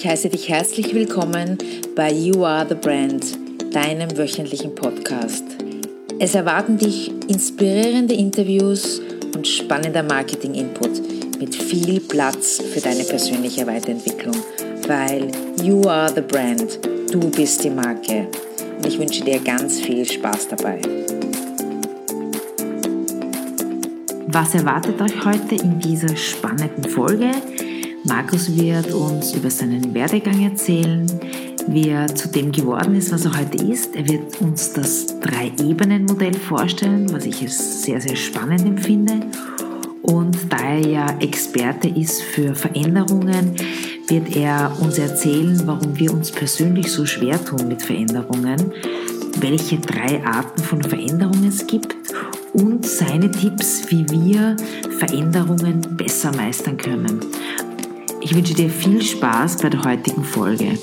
Ich heiße dich herzlich willkommen bei You Are the Brand, deinem wöchentlichen Podcast. Es erwarten dich inspirierende Interviews und spannender Marketing-Input mit viel Platz für deine persönliche Weiterentwicklung, weil You Are the Brand, du bist die Marke. Und ich wünsche dir ganz viel Spaß dabei. Was erwartet euch heute in dieser spannenden Folge? Markus wird uns über seinen Werdegang erzählen, wie er zu dem geworden ist, was er heute ist. Er wird uns das Drei-Ebenen-Modell vorstellen, was ich sehr, sehr spannend empfinde. Und da er ja Experte ist für Veränderungen, wird er uns erzählen, warum wir uns persönlich so schwer tun mit Veränderungen, welche drei Arten von Veränderungen es gibt und seine Tipps, wie wir Veränderungen besser meistern können. Ich wünsche dir viel Spaß bei der heutigen Folge.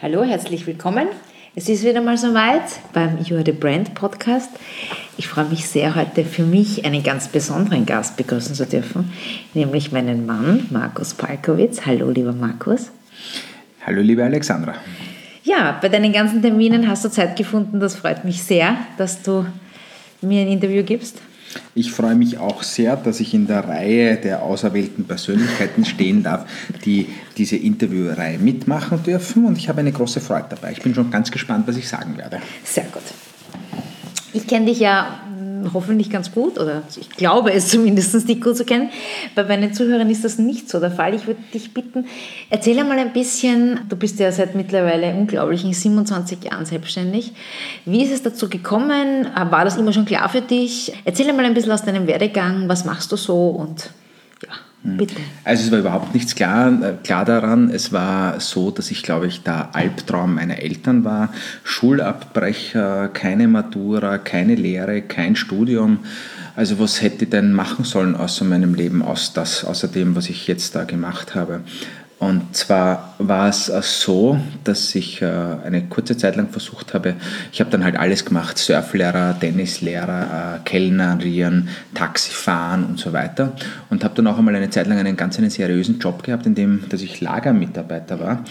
Hallo, herzlich willkommen. Es ist wieder mal soweit beim You Are the Brand Podcast. Ich freue mich sehr, heute für mich einen ganz besonderen Gast begrüßen zu dürfen, nämlich meinen Mann Markus Palkowitz. Hallo, lieber Markus. Hallo, liebe Alexandra. Ja, bei deinen ganzen Terminen hast du Zeit gefunden. Das freut mich sehr, dass du mir ein Interview gibst. Ich freue mich auch sehr, dass ich in der Reihe der auserwählten Persönlichkeiten stehen darf, die diese Interviewreihe mitmachen dürfen. Und ich habe eine große Freude dabei. Ich bin schon ganz gespannt, was ich sagen werde. Sehr gut. Ich kenne dich ja hoffentlich ganz gut oder ich glaube es zumindest, dich gut zu kennen. Bei meinen Zuhörern ist das nicht so der Fall. Ich würde dich bitten, erzähl einmal ein bisschen, du bist ja seit mittlerweile unglaublichen 27 Jahren selbstständig. Wie ist es dazu gekommen? War das immer schon klar für dich? Erzähl einmal ein bisschen aus deinem Werdegang, was machst du so und. Bitte. Also es war überhaupt nichts klar, klar daran. Es war so, dass ich, glaube ich, der Albtraum meiner Eltern war. Schulabbrecher, keine Matura, keine Lehre, kein Studium. Also was hätte ich denn machen sollen außer meinem Leben, aus das, außer dem, was ich jetzt da gemacht habe? Und zwar war es so, dass ich äh, eine kurze Zeit lang versucht habe, ich habe dann halt alles gemacht, Surflehrer, Tennislehrer, äh, Kellnerieren, Taxifahren und so weiter. Und habe dann auch einmal eine Zeit lang einen ganz einen seriösen Job gehabt, in dem dass ich Lagermitarbeiter war.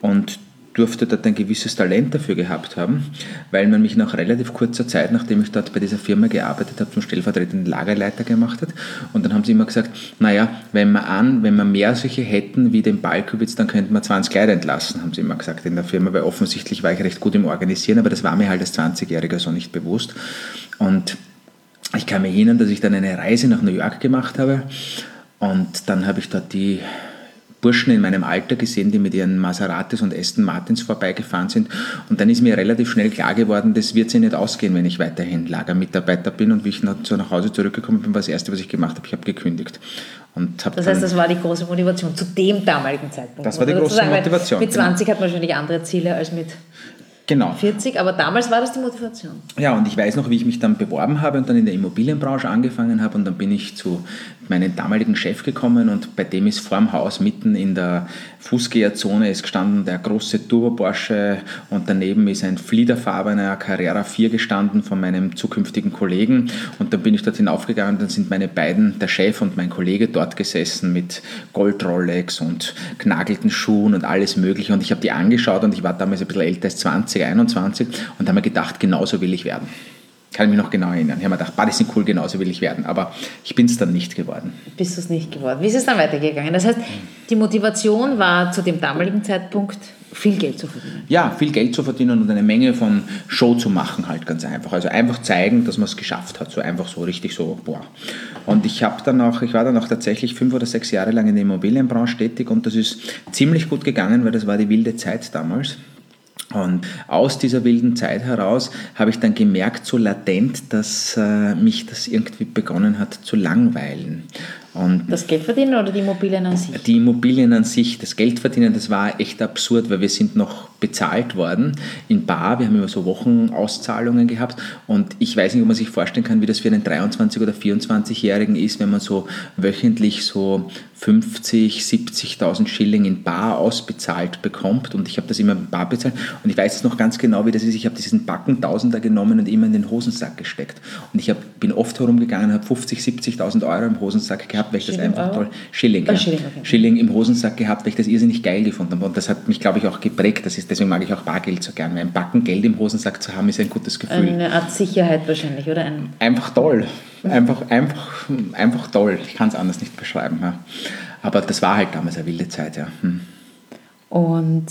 Und durfte dort ein gewisses Talent dafür gehabt haben, weil man mich nach relativ kurzer Zeit, nachdem ich dort bei dieser Firma gearbeitet habe, zum stellvertretenden Lagerleiter gemacht hat. Und dann haben sie immer gesagt, naja, wenn wir an, wenn wir mehr solche hätten wie den Balkowitz, dann könnten wir 20 Leute entlassen, haben sie immer gesagt in der Firma, weil offensichtlich war ich recht gut im Organisieren, aber das war mir halt als 20-Jähriger so nicht bewusst. Und ich kann mich erinnern, dass ich dann eine Reise nach New York gemacht habe und dann habe ich dort die Burschen in meinem Alter gesehen, die mit ihren Maseratis und Aston Martins vorbeigefahren sind. Und dann ist mir relativ schnell klar geworden, das wird sich nicht ausgehen, wenn ich weiterhin Lagermitarbeiter bin. Und wie ich nach, Hause zurückgekommen bin, war das Erste, was ich gemacht habe, ich habe gekündigt. Und hab das heißt, das war die große Motivation zu dem damaligen Zeitpunkt. Das war die große Motivation. Mit 20 genau. hat man wahrscheinlich andere Ziele als mit Genau. 40, aber damals war das die Motivation. Ja, und ich weiß noch, wie ich mich dann beworben habe und dann in der Immobilienbranche angefangen habe und dann bin ich zu meinem damaligen Chef gekommen und bei dem ist vorm Haus mitten in der Fußgängerzone ist gestanden der große Turbo Porsche und daneben ist ein fliederfarbener Carrera 4 gestanden von meinem zukünftigen Kollegen und dann bin ich dort hinaufgegangen und dann sind meine beiden, der Chef und mein Kollege dort gesessen mit Gold Rolex und knagelten Schuhen und alles mögliche und ich habe die angeschaut und ich war damals ein bisschen älter als 20, 21 und habe mir gedacht, genauso will ich werden. Kann ich mich noch genau erinnern. Ich habe mir gedacht, die sind cool, genauso will ich werden. Aber ich bin es dann nicht geworden. Bist du es nicht geworden? Wie ist es dann weitergegangen? Das heißt, die Motivation war zu dem damaligen Zeitpunkt, viel Geld zu verdienen. Ja, viel Geld zu verdienen und eine Menge von Show zu machen, halt ganz einfach. Also einfach zeigen, dass man es geschafft hat. So einfach so richtig so, boah. Und ich habe dann auch, ich war dann auch tatsächlich fünf oder sechs Jahre lang in der Immobilienbranche tätig und das ist ziemlich gut gegangen, weil das war die wilde Zeit damals. Und aus dieser wilden Zeit heraus habe ich dann gemerkt, so latent, dass äh, mich das irgendwie begonnen hat zu langweilen. Und das Geldverdienen oder die Immobilien an sich? Die Immobilien an sich, das Geldverdienen, das war echt absurd, weil wir sind noch bezahlt worden in Bar. Wir haben immer so Wochenauszahlungen gehabt und ich weiß nicht, ob man sich vorstellen kann, wie das für einen 23- oder 24-Jährigen ist, wenn man so wöchentlich so 50, 70.000 Schilling in Bar ausbezahlt bekommt und ich habe das immer in Bar bezahlt und ich weiß es noch ganz genau, wie das ist. Ich habe diesen Backen Tausender genommen und immer in den Hosensack gesteckt und ich hab, bin oft herumgegangen und habe 50, 70.000 Euro im Hosensack gehabt, weil ich Schilling, das einfach Euro? toll, Schilling, oh, ja. Schilling, okay. Schilling im Hosensack gehabt, weil ich das irrsinnig geil gefunden habe und das hat mich, glaube ich, auch geprägt. Das ist, deswegen mag ich auch Bargeld so gern, weil ein Backen Geld im Hosensack zu haben, ist ein gutes Gefühl. Eine Art Sicherheit wahrscheinlich, oder? Ein einfach toll. Einfach, einfach, einfach toll. Ich kann es anders nicht beschreiben. Ja. Aber das war halt damals eine wilde Zeit, ja. Hm. Und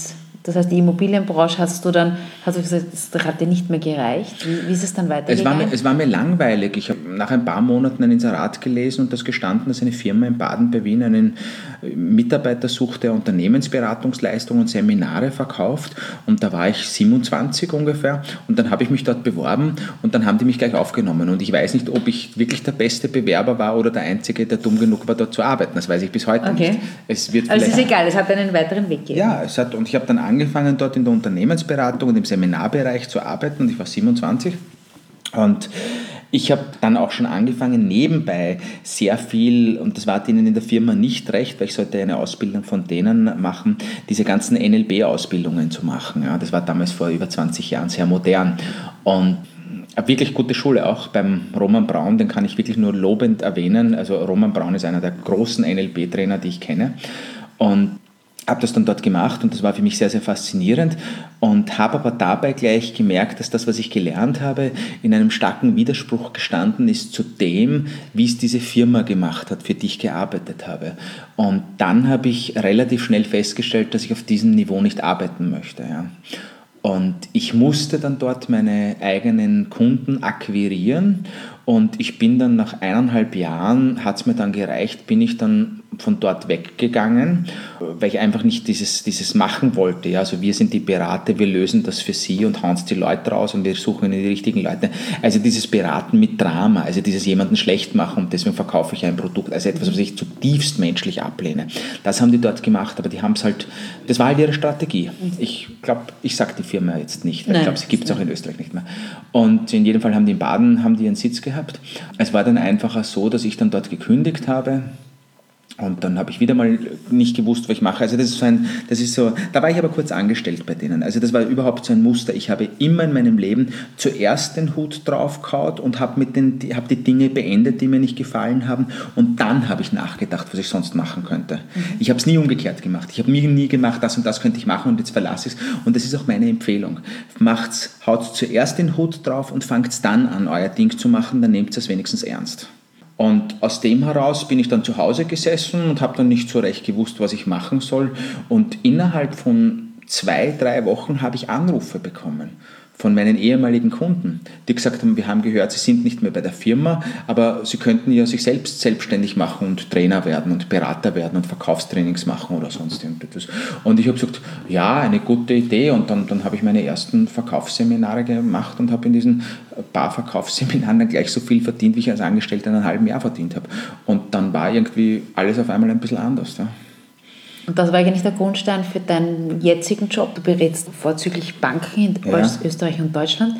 das heißt, die Immobilienbranche hast du dann, hast du gesagt, das hat dir nicht mehr gereicht. Wie, wie ist es dann weitergegangen? Es war, mir, es war mir langweilig. Ich habe nach ein paar Monaten ein Inserat gelesen und das gestanden, dass eine Firma in Baden bei Wien einen Mitarbeiter sucht, der Unternehmensberatungsleistungen und Seminare verkauft. Und da war ich 27 ungefähr. Und dann habe ich mich dort beworben und dann haben die mich gleich aufgenommen. Und ich weiß nicht, ob ich wirklich der beste Bewerber war oder der Einzige, der dumm genug war, dort zu arbeiten. Das weiß ich bis heute okay. nicht. Es wird also es ist egal, es hat einen weiteren Weg gegeben. Ja, es hat, und ich habe dann angefangen, dort in der Unternehmensberatung und im Seminarbereich zu arbeiten. Und ich war 27. Und ich habe dann auch schon angefangen, nebenbei sehr viel, und das war denen in der Firma nicht recht, weil ich sollte eine Ausbildung von denen machen, diese ganzen NLB-Ausbildungen zu machen. Ja, das war damals vor über 20 Jahren sehr modern. Und eine wirklich gute Schule, auch beim Roman Braun, den kann ich wirklich nur lobend erwähnen. Also Roman Braun ist einer der großen NLB-Trainer, die ich kenne. Und habe das dann dort gemacht und das war für mich sehr, sehr faszinierend und habe aber dabei gleich gemerkt, dass das, was ich gelernt habe, in einem starken Widerspruch gestanden ist zu dem, wie es diese Firma gemacht hat, für die ich gearbeitet habe. Und dann habe ich relativ schnell festgestellt, dass ich auf diesem Niveau nicht arbeiten möchte. Ja. Und ich musste dann dort meine eigenen Kunden akquirieren und ich bin dann nach eineinhalb Jahren, hat es mir dann gereicht, bin ich dann von dort weggegangen, weil ich einfach nicht dieses, dieses machen wollte. Ja? Also wir sind die Berater, wir lösen das für sie und hauen die Leute raus und wir suchen die richtigen Leute. Also dieses Beraten mit Drama, also dieses jemanden schlecht machen und deswegen verkaufe ich ein Produkt, also etwas, was ich zutiefst menschlich ablehne. Das haben die dort gemacht, aber die haben es halt, das war halt ihre Strategie. Ich glaube, ich sage die Firma jetzt nicht, ich glaube, sie gibt es auch in Österreich nicht mehr. Und in jedem Fall haben die in Baden haben die einen Sitz gehabt. Es war dann einfacher so, dass ich dann dort gekündigt habe und dann habe ich wieder mal nicht gewusst, was ich mache. Also das ist so ein, das ist so, da war ich aber kurz angestellt bei denen. Also das war überhaupt so ein Muster. Ich habe immer in meinem Leben zuerst den Hut draufgehauen und habe mit den, habe die Dinge beendet, die mir nicht gefallen haben. Und dann habe ich nachgedacht, was ich sonst machen könnte. Mhm. Ich habe es nie umgekehrt gemacht. Ich habe mir nie gemacht, das und das könnte ich machen und jetzt verlasse ich es. Und das ist auch meine Empfehlung. Macht's, haut zuerst den Hut drauf und fangt dann an, euer Ding zu machen, dann nehmt es wenigstens ernst. Und aus dem heraus bin ich dann zu Hause gesessen und habe dann nicht so recht gewusst, was ich machen soll. Und innerhalb von zwei, drei Wochen habe ich Anrufe bekommen von meinen ehemaligen Kunden, die gesagt haben, wir haben gehört, sie sind nicht mehr bei der Firma, aber sie könnten ja sich selbst selbstständig machen und Trainer werden und Berater werden und Verkaufstrainings machen oder sonst irgendetwas. Und ich habe gesagt, ja, eine gute Idee. Und dann, dann habe ich meine ersten Verkaufsseminare gemacht und habe in diesen paar Verkaufsseminaren dann gleich so viel verdient, wie ich als Angestellter in einem halben Jahr verdient habe. Und dann war irgendwie alles auf einmal ein bisschen anders. Ja. Und das war eigentlich der Grundstein für deinen jetzigen Job. Du berätst vorzüglich Banken in ja. Österreich und Deutschland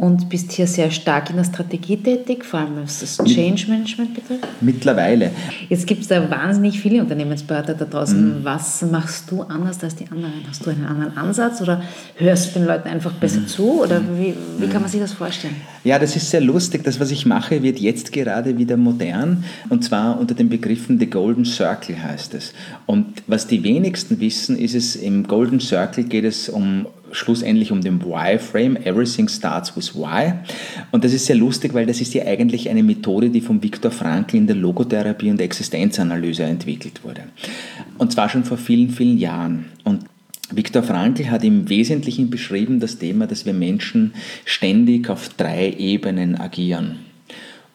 und bist hier sehr stark in der Strategie tätig, vor allem was das Change Management betrifft? Mittlerweile. Jetzt gibt es da wahnsinnig viele Unternehmensberater da draußen. Mhm. Was machst du anders als die anderen? Hast du einen anderen Ansatz oder hörst du den Leuten einfach besser mhm. zu? Oder wie, wie kann man sich das vorstellen? Ja, das ist sehr lustig. Das, was ich mache, wird jetzt gerade wieder modern und zwar unter den Begriffen The Golden Circle heißt es. Und was die wenigsten wissen, ist es, im Golden Circle geht es um schlussendlich um den Why-Frame. Everything starts with Why. Und das ist sehr lustig, weil das ist ja eigentlich eine Methode, die von Viktor Frankl in der Logotherapie und Existenzanalyse entwickelt wurde. Und zwar schon vor vielen, vielen Jahren. Und Viktor Frankl hat im Wesentlichen beschrieben das Thema, dass wir Menschen ständig auf drei Ebenen agieren.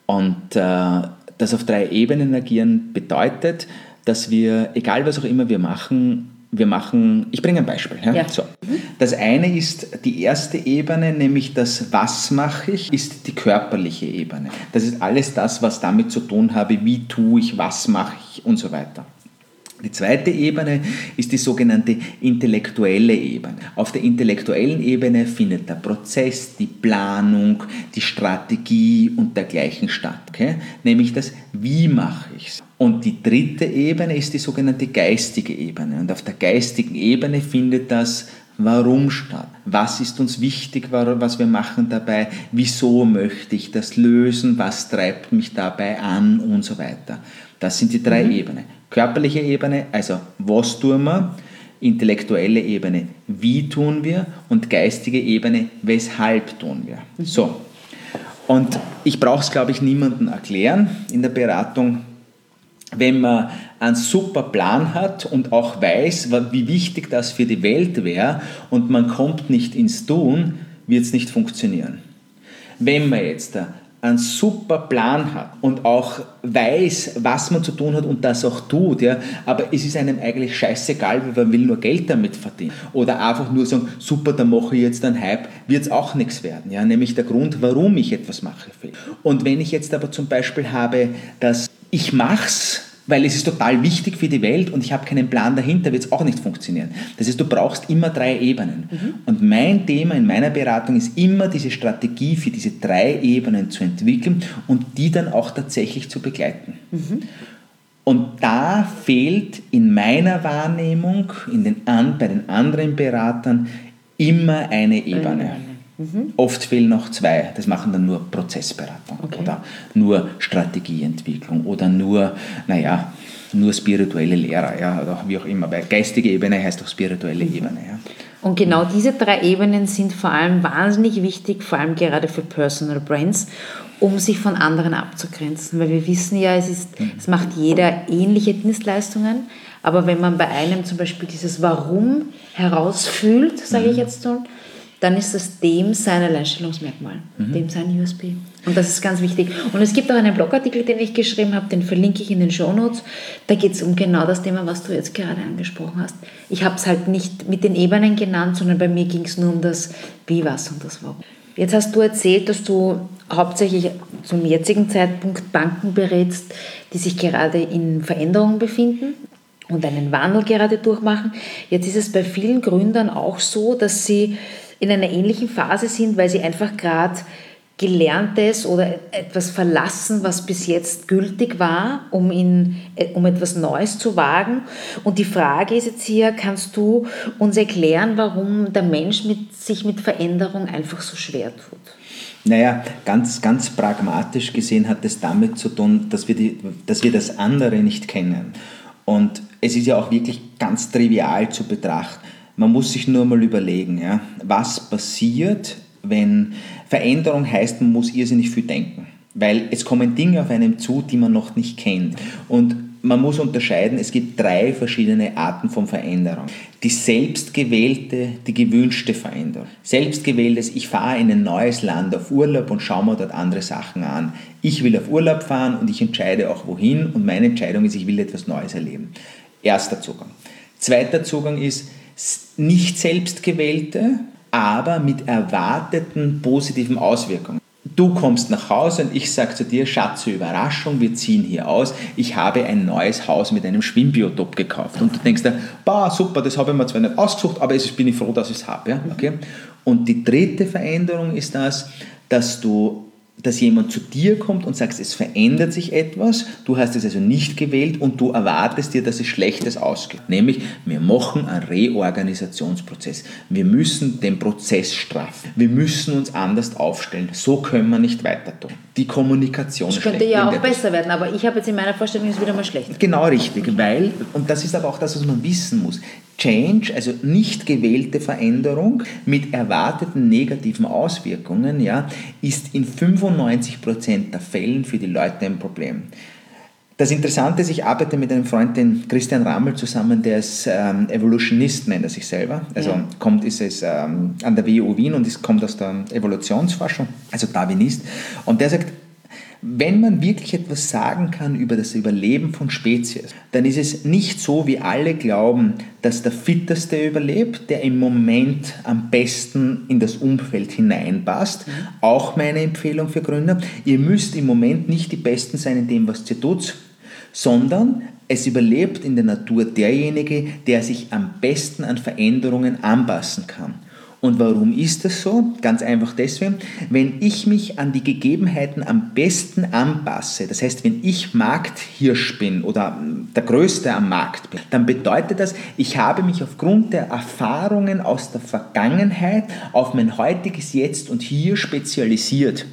Und äh, das auf drei Ebenen agieren bedeutet, dass wir, egal was auch immer wir machen, wir machen, ich bringe ein Beispiel. Ja? ja. So. Das eine ist die erste Ebene, nämlich das Was mache ich, ist die körperliche Ebene. Das ist alles das, was damit zu tun habe, wie tue ich, was mache ich und so weiter. Die zweite Ebene ist die sogenannte intellektuelle Ebene. Auf der intellektuellen Ebene findet der Prozess, die Planung, die Strategie und dergleichen statt. Okay? Nämlich das Wie mache ich es. Und die dritte Ebene ist die sogenannte geistige Ebene. Und auf der geistigen Ebene findet das Warum statt? Was ist uns wichtig, was wir machen dabei? Wieso möchte ich das lösen? Was treibt mich dabei an? Und so weiter. Das sind die drei mhm. Ebenen. Körperliche Ebene, also was tun wir? Intellektuelle Ebene, wie tun wir? Und geistige Ebene, weshalb tun wir? Mhm. So. Und ich brauche es, glaube ich, niemandem erklären in der Beratung wenn man einen super Plan hat und auch weiß, wie wichtig das für die Welt wäre und man kommt nicht ins Tun, wird es nicht funktionieren. Wenn man jetzt einen super Plan hat und auch weiß, was man zu tun hat und das auch tut, ja, aber es ist einem eigentlich scheißegal, weil man will nur Geld damit verdienen. Oder einfach nur sagen, super, dann mache ich jetzt einen Hype, wird es auch nichts werden. Ja, nämlich der Grund, warum ich etwas mache. Und wenn ich jetzt aber zum Beispiel habe, dass ich mache es, weil es ist total wichtig für die Welt und ich habe keinen Plan dahinter, wird es auch nicht funktionieren. Das heißt, du brauchst immer drei Ebenen. Mhm. Und mein Thema in meiner Beratung ist immer diese Strategie für diese drei Ebenen zu entwickeln und die dann auch tatsächlich zu begleiten. Mhm. Und da fehlt in meiner Wahrnehmung, in den, bei den anderen Beratern, immer eine Ebene. Mhm. Oft fehlen noch zwei. Das machen dann nur Prozessberatung okay. oder nur Strategieentwicklung oder nur, naja, nur spirituelle Lehrer, ja, oder wie auch immer. Weil geistige Ebene heißt auch spirituelle mhm. Ebene. Ja. Und genau diese drei Ebenen sind vor allem wahnsinnig wichtig, vor allem gerade für Personal Brands, um sich von anderen abzugrenzen. Weil wir wissen ja, es, ist, mhm. es macht jeder ähnliche Dienstleistungen, aber wenn man bei einem zum Beispiel dieses Warum herausfühlt, sage mhm. ich jetzt so, dann ist das dem sein Alleinstellungsmerkmal, mhm. dem sein USB. Und das ist ganz wichtig. Und es gibt auch einen Blogartikel, den ich geschrieben habe, den verlinke ich in den Show Notes. Da geht es um genau das Thema, was du jetzt gerade angesprochen hast. Ich habe es halt nicht mit den Ebenen genannt, sondern bei mir ging es nur um das Wie, was und das Warum. Jetzt hast du erzählt, dass du hauptsächlich zum jetzigen Zeitpunkt Banken berätst, die sich gerade in Veränderungen befinden und einen Wandel gerade durchmachen. Jetzt ist es bei vielen Gründern auch so, dass sie in einer ähnlichen Phase sind, weil sie einfach gerade Gelerntes oder etwas verlassen, was bis jetzt gültig war, um, in, um etwas Neues zu wagen. Und die Frage ist jetzt hier, kannst du uns erklären, warum der Mensch mit, sich mit Veränderung einfach so schwer tut? Naja, ganz, ganz pragmatisch gesehen hat es damit zu tun, dass wir, die, dass wir das andere nicht kennen. Und es ist ja auch wirklich ganz trivial zu betrachten. Man muss sich nur mal überlegen, ja, was passiert, wenn Veränderung heißt, man muss irrsinnig viel denken. Weil es kommen Dinge auf einem zu, die man noch nicht kennt. Und man muss unterscheiden, es gibt drei verschiedene Arten von Veränderung. Die selbstgewählte, die gewünschte Veränderung. Selbstgewähltes, ich fahre in ein neues Land auf Urlaub und schaue mir dort andere Sachen an. Ich will auf Urlaub fahren und ich entscheide auch wohin und meine Entscheidung ist, ich will etwas Neues erleben. Erster Zugang. Zweiter Zugang ist, nicht selbstgewählte, aber mit erwarteten positiven Auswirkungen. Du kommst nach Hause und ich sage zu dir, Schatz, Überraschung, wir ziehen hier aus. Ich habe ein neues Haus mit einem Schwimmbiotop gekauft. Und du denkst dir, bah, super, das habe ich mir zwar nicht ausgesucht, aber jetzt bin ich froh, dass ich es habe. Ja? Okay? Und die dritte Veränderung ist das, dass du dass jemand zu dir kommt und sagt, es verändert sich etwas, du hast es also nicht gewählt und du erwartest dir, dass es Schlechtes ausgeht. Nämlich, wir machen einen Reorganisationsprozess. Wir müssen den Prozess straffen. Wir müssen uns anders aufstellen. So können wir nicht weiter tun. Die Kommunikation Das könnte ja auch besser werden, aber ich habe jetzt in meiner Vorstellung es wieder mal schlecht. Genau richtig, weil, und das ist aber auch das, was man wissen muss, Change, also nicht gewählte Veränderung mit erwarteten negativen Auswirkungen, ja, ist in 95% der Fällen für die Leute ein Problem. Das Interessante ist, ich arbeite mit einem Freund, den Christian Rammel, zusammen, der ist ähm, Evolutionist, nennt er sich selber. Also ja. kommt, ist es ähm, an der WU Wien und ist, kommt aus der Evolutionsforschung, also Darwinist. Und der sagt, wenn man wirklich etwas sagen kann über das Überleben von Spezies, dann ist es nicht so, wie alle glauben, dass der Fitteste überlebt, der im Moment am besten in das Umfeld hineinpasst. Mhm. Auch meine Empfehlung für Gründer. Ihr müsst im Moment nicht die Besten sein in dem, was ihr tut, sondern es überlebt in der Natur derjenige, der sich am besten an Veränderungen anpassen kann. Und warum ist das so? Ganz einfach deswegen, wenn ich mich an die Gegebenheiten am besten anpasse, das heißt, wenn ich Markthirsch bin oder der Größte am Markt bin, dann bedeutet das, ich habe mich aufgrund der Erfahrungen aus der Vergangenheit auf mein heutiges Jetzt und Hier spezialisiert.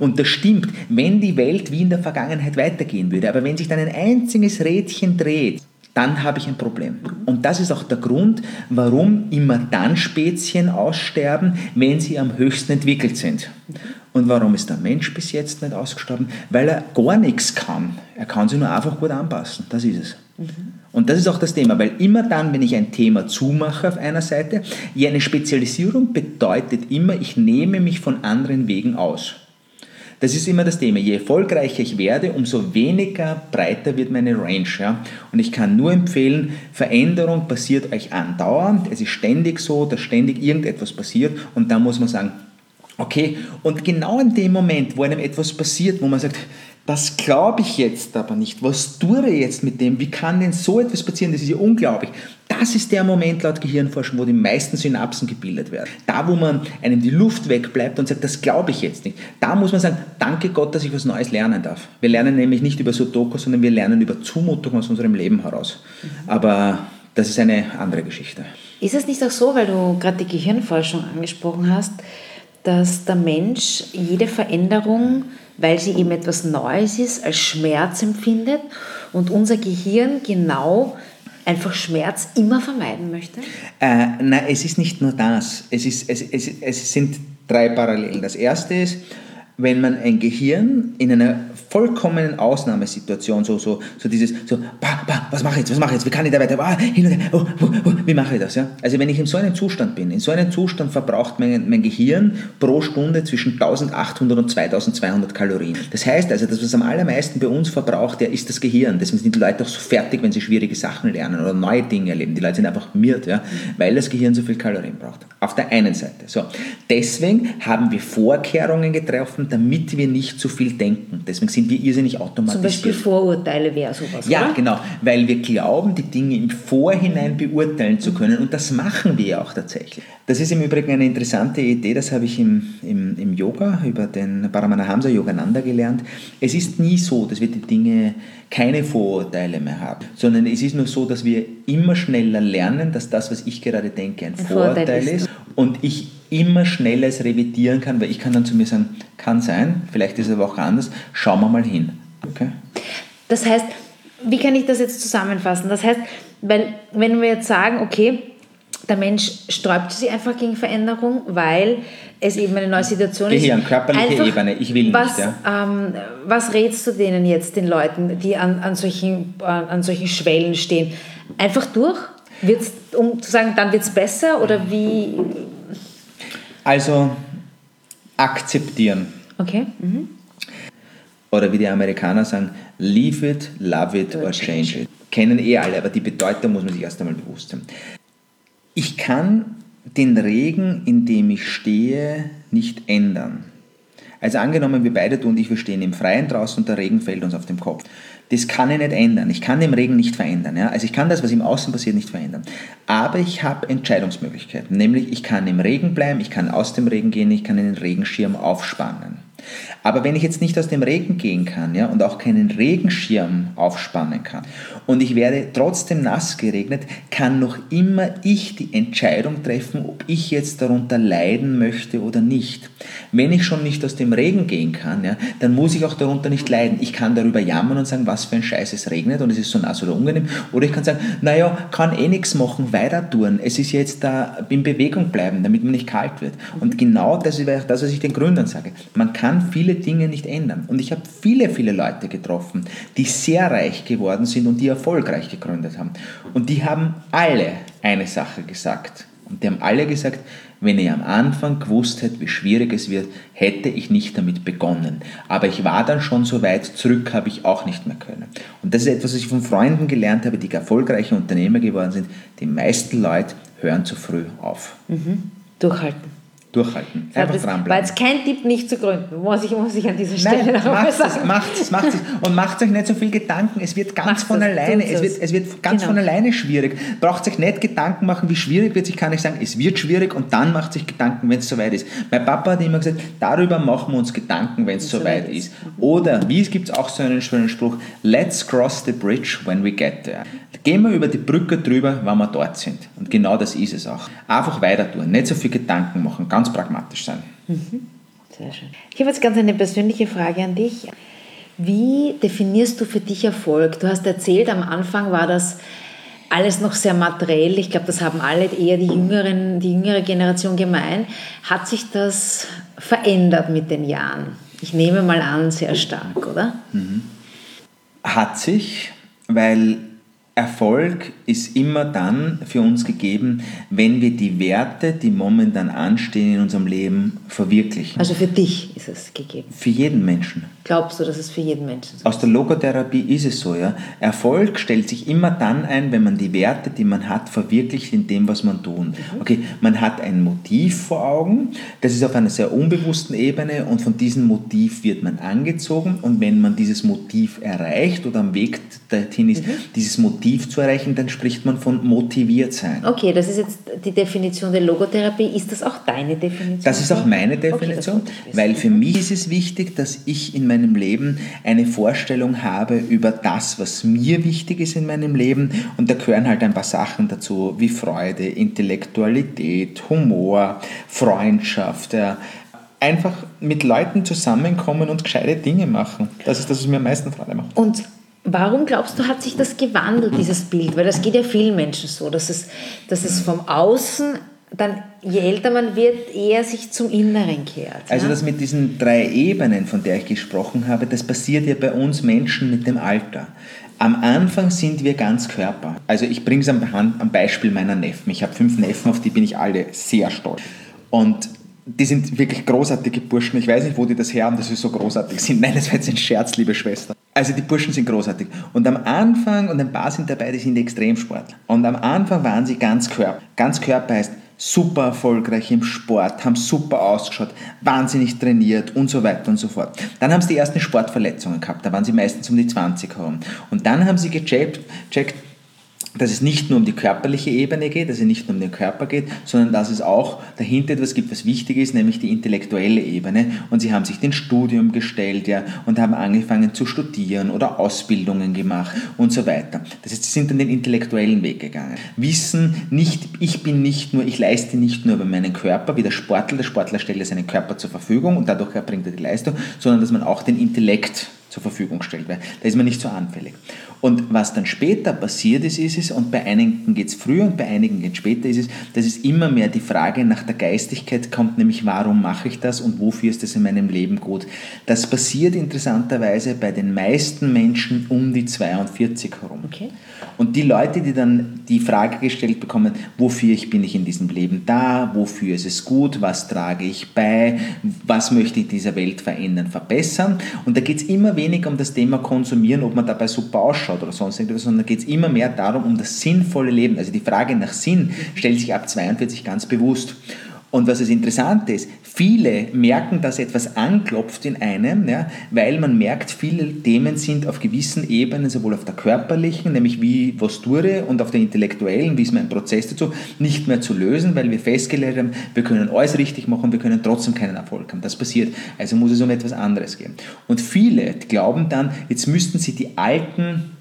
Und das stimmt, wenn die Welt wie in der Vergangenheit weitergehen würde, aber wenn sich dann ein einziges Rädchen dreht, dann habe ich ein Problem. Und das ist auch der Grund, warum immer dann Spezien aussterben, wenn sie am höchsten entwickelt sind. Und warum ist der Mensch bis jetzt nicht ausgestorben? Weil er gar nichts kann. Er kann sich nur einfach gut anpassen. Das ist es. Und das ist auch das Thema, weil immer dann, wenn ich ein Thema zumache auf einer Seite, eine Spezialisierung bedeutet immer, ich nehme mich von anderen Wegen aus. Das ist immer das Thema. Je erfolgreicher ich werde, umso weniger breiter wird meine Range. Ja? Und ich kann nur empfehlen, Veränderung passiert euch andauernd. Es ist ständig so, dass ständig irgendetwas passiert. Und da muss man sagen, okay, und genau in dem Moment, wo einem etwas passiert, wo man sagt, das glaube ich jetzt aber nicht. Was tue ich jetzt mit dem? Wie kann denn so etwas passieren? Das ist ja unglaublich. Das ist der Moment laut Gehirnforschung, wo die meisten Synapsen gebildet werden. Da, wo man einem die Luft wegbleibt und sagt, das glaube ich jetzt nicht. Da muss man sagen, danke Gott, dass ich was Neues lernen darf. Wir lernen nämlich nicht über Sudoku, sondern wir lernen über Zumutung aus unserem Leben heraus. Aber das ist eine andere Geschichte. Ist es nicht auch so, weil du gerade die Gehirnforschung angesprochen hast, dass der Mensch jede Veränderung, weil sie eben etwas Neues ist, als Schmerz empfindet und unser Gehirn genau einfach Schmerz immer vermeiden möchte? Äh, nein, es ist nicht nur das. Es, ist, es, es, es sind drei Parallelen. Das erste ist, wenn man ein Gehirn in einer vollkommenen Ausnahmesituation, so, so, so dieses, so, bah, bah, was mache ich jetzt, was mache ich jetzt, wie kann ich da weiter, bah, hin und her, oh, oh, oh, wie mache ich das? Ja? Also wenn ich in so einem Zustand bin, in so einem Zustand verbraucht mein, mein Gehirn pro Stunde zwischen 1800 und 2200 Kalorien. Das heißt also, das, was am allermeisten bei uns verbraucht, ja, ist das Gehirn. Deswegen sind die Leute auch so fertig, wenn sie schwierige Sachen lernen oder neue Dinge erleben. Die Leute sind einfach miert, ja, weil das Gehirn so viel Kalorien braucht. Auf der einen Seite. So. Deswegen haben wir Vorkehrungen getroffen, damit wir nicht zu viel denken. Deswegen sind wir irrsinnig automatisiert. Zum Beispiel Vorurteile wäre sowas, Ja, oder? genau. Weil wir glauben, die Dinge im Vorhinein beurteilen zu können. Und das machen wir ja auch tatsächlich. Das ist im Übrigen eine interessante Idee, das habe ich im, im, im Yoga über den Paramanahamsa Yogananda gelernt. Es ist nie so, dass wir die Dinge keine Vorurteile mehr haben, sondern es ist nur so, dass wir immer schneller lernen, dass das, was ich gerade denke, ein, ein Vorurteil, Vorurteil ist. ist und ich immer schneller es revidieren kann, weil ich kann dann zu mir sagen, kann sein, vielleicht ist es aber auch anders, schauen wir mal hin. Okay? Das heißt, wie kann ich das jetzt zusammenfassen? Das heißt, weil wenn wir jetzt sagen, okay, der Mensch sträubt sich einfach gegen Veränderung, weil es eben eine neue Situation ist. Gehirn, körperliche einfach, Ebene, ich will was, nicht. Ja. Ähm, was rätst du denen jetzt, den Leuten, die an, an, solchen, an solchen Schwellen stehen? Einfach durch? Wird's, um zu sagen, dann wird es besser oder wie? Also akzeptieren. Okay. Mhm. Oder wie die Amerikaner sagen, leave it, love it or change it. Kennen eh alle, aber die Bedeutung muss man sich erst einmal bewusst sein. Ich kann den Regen, in dem ich stehe, nicht ändern. Also angenommen, wir beide du und ich, wir stehen im Freien draußen und der Regen fällt uns auf den Kopf. Das kann ich nicht ändern. Ich kann den Regen nicht verändern. Ja? Also ich kann das, was im Außen passiert, nicht verändern. Aber ich habe Entscheidungsmöglichkeiten. Nämlich ich kann im Regen bleiben, ich kann aus dem Regen gehen, ich kann den Regenschirm aufspannen. Aber wenn ich jetzt nicht aus dem Regen gehen kann ja, und auch keinen Regenschirm aufspannen kann und ich werde trotzdem nass geregnet, kann noch immer ich die Entscheidung treffen, ob ich jetzt darunter leiden möchte oder nicht. Wenn ich schon nicht aus dem Regen gehen kann, ja, dann muss ich auch darunter nicht leiden. Ich kann darüber jammern und sagen, was für ein Scheiß es regnet und es ist so nass oder unangenehm. Oder ich kann sagen, naja, kann eh nichts machen, weiter tun. Es ist jetzt da in Bewegung bleiben, damit man nicht kalt wird. Und genau das ist das, was ich den Gründern sage. Man kann viele Dinge nicht ändern. Und ich habe viele, viele Leute getroffen, die sehr reich geworden sind und die erfolgreich gegründet haben. Und die haben alle eine Sache gesagt. Und die haben alle gesagt, wenn ich am Anfang gewusst hätte, wie schwierig es wird, hätte ich nicht damit begonnen. Aber ich war dann schon so weit, zurück habe ich auch nicht mehr können. Und das ist etwas, was ich von Freunden gelernt habe, die erfolgreiche Unternehmer geworden sind. Die meisten Leute hören zu früh auf. Mhm. Durchhalten. Durchhalten. Einfach dranbleiben. War jetzt kein Tipp, nicht zu gründen, muss ich, muss ich an dieser Stelle Nein, macht es, macht es, macht es. Und macht euch nicht so viel Gedanken. Es wird ganz macht von das, alleine, es wird, es wird ganz genau. von alleine schwierig. Braucht euch nicht Gedanken machen, wie schwierig wird es. Ich kann nicht sagen, es wird schwierig und dann macht sich Gedanken, wenn es soweit ist. Mein Papa hat immer gesagt, darüber machen wir uns Gedanken, wenn es soweit ist. Oder, wie es gibt auch so einen schönen Spruch, let's cross the bridge when we get there. Gehen wir über die Brücke drüber, wenn wir dort sind. Und genau das ist es auch. Einfach weiter tun, nicht so viel Gedanken machen, ganz pragmatisch sein. Mhm. Sehr schön. Ich habe jetzt ganz eine persönliche Frage an dich. Wie definierst du für dich Erfolg? Du hast erzählt, am Anfang war das alles noch sehr materiell. Ich glaube, das haben alle eher die, Jüngeren, die jüngere Generation gemein. Hat sich das verändert mit den Jahren? Ich nehme mal an, sehr stark, oder? Mhm. Hat sich, weil Erfolg ist immer dann für uns gegeben, wenn wir die Werte, die momentan anstehen in unserem Leben, verwirklichen. Also für dich ist es gegeben? Für jeden Menschen. Glaubst du, dass es für jeden Menschen so ist? Aus der Logotherapie ist es so, ja. Erfolg stellt sich immer dann ein, wenn man die Werte, die man hat, verwirklicht in dem, was man tut. Mhm. Okay, man hat ein Motiv vor Augen, das ist auf einer sehr unbewussten Ebene und von diesem Motiv wird man angezogen und wenn man dieses Motiv erreicht oder am Weg dorthin ist, mhm. dieses Motiv zu erreichen, dann spricht man von motiviert sein. Okay, das ist jetzt die Definition der Logotherapie. Ist das auch deine Definition? Das ist auch meine Definition, okay, weil für mich ist es wichtig, dass ich in meinem Leben eine Vorstellung habe über das, was mir wichtig ist in meinem Leben. Und da gehören halt ein paar Sachen dazu, wie Freude, Intellektualität, Humor, Freundschaft. Einfach mit Leuten zusammenkommen und gescheite Dinge machen. Das ist das, was mir am meisten Freude macht. Und Warum glaubst du, hat sich das gewandelt, dieses Bild? Weil das geht ja vielen Menschen so, dass es, dass es vom Außen dann, je älter man wird, eher sich zum Inneren kehrt. Also das mit diesen drei Ebenen, von der ich gesprochen habe, das passiert ja bei uns Menschen mit dem Alter. Am Anfang sind wir ganz Körper. Also ich bringe es am, am Beispiel meiner Neffen. Ich habe fünf Neffen, auf die bin ich alle sehr stolz. Und die sind wirklich großartige Burschen. Ich weiß nicht, wo die das her haben, dass sie so großartig sind. Nein, das war jetzt ein Scherz, liebe Schwester. Also die Burschen sind großartig. Und am Anfang, und ein paar sind dabei, die sind Extremsportler. Und am Anfang waren sie ganz Körper. Ganz Körper heißt, super erfolgreich im Sport, haben super ausgeschaut, wahnsinnig trainiert und so weiter und so fort. Dann haben sie die ersten Sportverletzungen gehabt, da waren sie meistens um die 20 herum. Und dann haben sie gecheckt, checkt, dass es nicht nur um die körperliche Ebene geht, dass es nicht nur um den Körper geht, sondern dass es auch dahinter etwas gibt, was wichtig ist, nämlich die intellektuelle Ebene. Und sie haben sich den Studium gestellt ja, und haben angefangen zu studieren oder Ausbildungen gemacht und so weiter. Das heißt, sie sind dann den intellektuellen Weg gegangen. Wissen nicht, ich bin nicht nur, ich leiste nicht nur über meinen Körper, wie der Sportler, der Sportler stellt seinen Körper zur Verfügung und dadurch erbringt er die Leistung, sondern dass man auch den Intellekt zur Verfügung stellt, weil da ist man nicht so anfällig. Und was dann später passiert ist, ist es, und bei einigen geht es früher und bei einigen geht es später, ist es, dass es immer mehr die Frage nach der Geistigkeit kommt, nämlich warum mache ich das und wofür ist das in meinem Leben gut. Das passiert interessanterweise bei den meisten Menschen um die 42 herum. Okay. Und die Leute, die dann die Frage gestellt bekommen, wofür bin ich in diesem Leben da, wofür ist es gut, was trage ich bei, was möchte ich dieser Welt verändern, verbessern. Und da geht es immer weniger um das Thema Konsumieren, ob man dabei super ausschaut oder sonst irgendwas, sondern geht es immer mehr darum, um das sinnvolle Leben. Also die Frage nach Sinn stellt sich ab 42 ganz bewusst. Und was das Interessante ist, viele merken, dass etwas anklopft in einem, ja, weil man merkt, viele Themen sind auf gewissen Ebenen, sowohl auf der körperlichen, nämlich wie was tue, und auf der intellektuellen, wie ist mein Prozess dazu, nicht mehr zu lösen, weil wir festgelegt haben, wir können alles richtig machen, wir können trotzdem keinen Erfolg haben. Das passiert. Also muss es um etwas anderes gehen. Und viele glauben dann, jetzt müssten sie die alten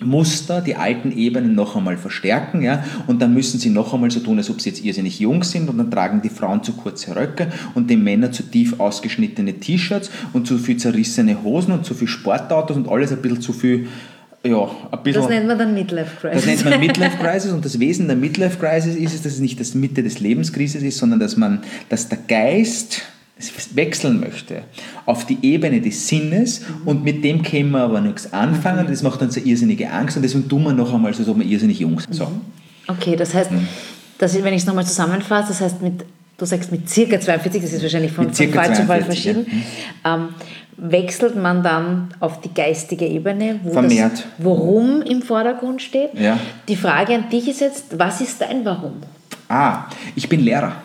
Muster, die alten Ebenen noch einmal verstärken, ja, und dann müssen sie noch einmal so tun, als ob sie jetzt irrsinnig jung sind, und dann tragen die Frauen zu kurze Röcke und die Männer zu tief ausgeschnittene T-Shirts und zu viel zerrissene Hosen und zu viel Sportautos und alles ein bisschen zu viel ja, ein bisschen, das nennt man dann Midlife Crisis. Das nennt man Midlife Crisis und das Wesen der Midlife Crisis ist es, dass es nicht das Mitte des Lebenskrises ist, sondern dass man, dass der Geist wechseln möchte auf die Ebene des Sinnes mhm. und mit dem können wir aber nichts anfangen. Das macht uns eine irrsinnige Angst und deswegen tun wir noch einmal so, als ob wir irrsinnig jung sind. So. Mhm. Okay, das heißt, mhm. dass, wenn ich es nochmal zusammenfasse, das heißt, mit, du sagst mit circa 42, das ist wahrscheinlich von, von Fall zu Fall verschieden, ja. Mhm. ähm, wechselt man dann auf die geistige Ebene, wo Vermehrt. das Warum im Vordergrund steht. Ja. Die Frage an dich ist jetzt, was ist dein Warum? Ah, ich bin Lehrer.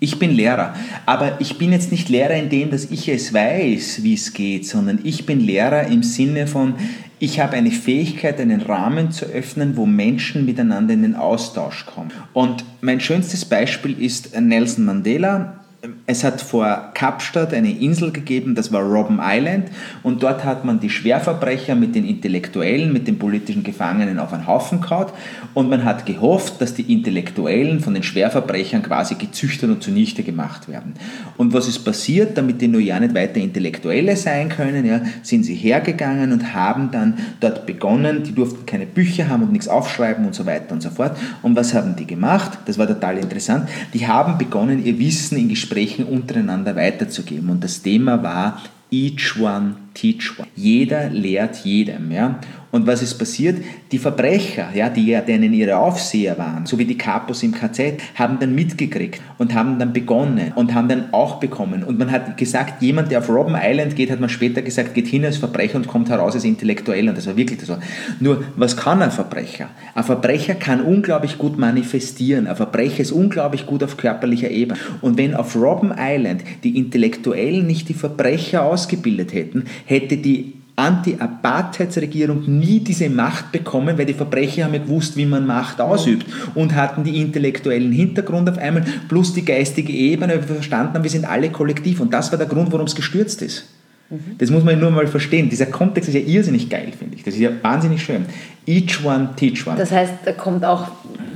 Ich bin Lehrer, aber ich bin jetzt nicht Lehrer in dem, dass ich es weiß, wie es geht, sondern ich bin Lehrer im Sinne von, ich habe eine Fähigkeit, einen Rahmen zu öffnen, wo Menschen miteinander in den Austausch kommen. Und mein schönstes Beispiel ist Nelson Mandela, es hat vor Kapstadt eine Insel gegeben, das war Robben Island, und dort hat man die Schwerverbrecher mit den Intellektuellen, mit den politischen Gefangenen auf einen Haufen kaut und man hat gehofft, dass die Intellektuellen von den Schwerverbrechern quasi gezüchtet und zunichte gemacht werden. Und was ist passiert, damit die nur ja nicht weiter Intellektuelle sein können, ja, sind sie hergegangen und haben dann dort begonnen, die durften keine Bücher haben und nichts aufschreiben und so weiter und so fort. Und was haben die gemacht? Das war total interessant. Die haben begonnen, ihr Wissen in Gesprächen Gesprächen untereinander weiterzugeben. Und das Thema war Each One Teach One. Jeder lehrt jedem. Ja? Und was ist passiert? Die Verbrecher, ja, die ja denen ihre Aufseher waren, so wie die Kapos im KZ, haben dann mitgekriegt und haben dann begonnen und haben dann auch bekommen. Und man hat gesagt, jemand, der auf Robben Island geht, hat man später gesagt, geht hin als Verbrecher und kommt heraus als Intellektuell. Und das war wirklich so. Nur, was kann ein Verbrecher? Ein Verbrecher kann unglaublich gut manifestieren. Ein Verbrecher ist unglaublich gut auf körperlicher Ebene. Und wenn auf Robben Island die Intellektuellen nicht die Verbrecher ausgebildet hätten, hätte die Anti-Apartheidsregierung nie diese Macht bekommen, weil die Verbrecher haben ja gewusst, wie man Macht ausübt und hatten die intellektuellen Hintergrund auf einmal plus die geistige Ebene, weil wir verstanden haben, wir sind alle kollektiv und das war der Grund, warum es gestürzt ist. Mhm. Das muss man nur mal verstehen. Dieser Kontext ist ja irrsinnig geil, finde ich. Das ist ja wahnsinnig schön. Each one, teach one. Das heißt, da kommt auch,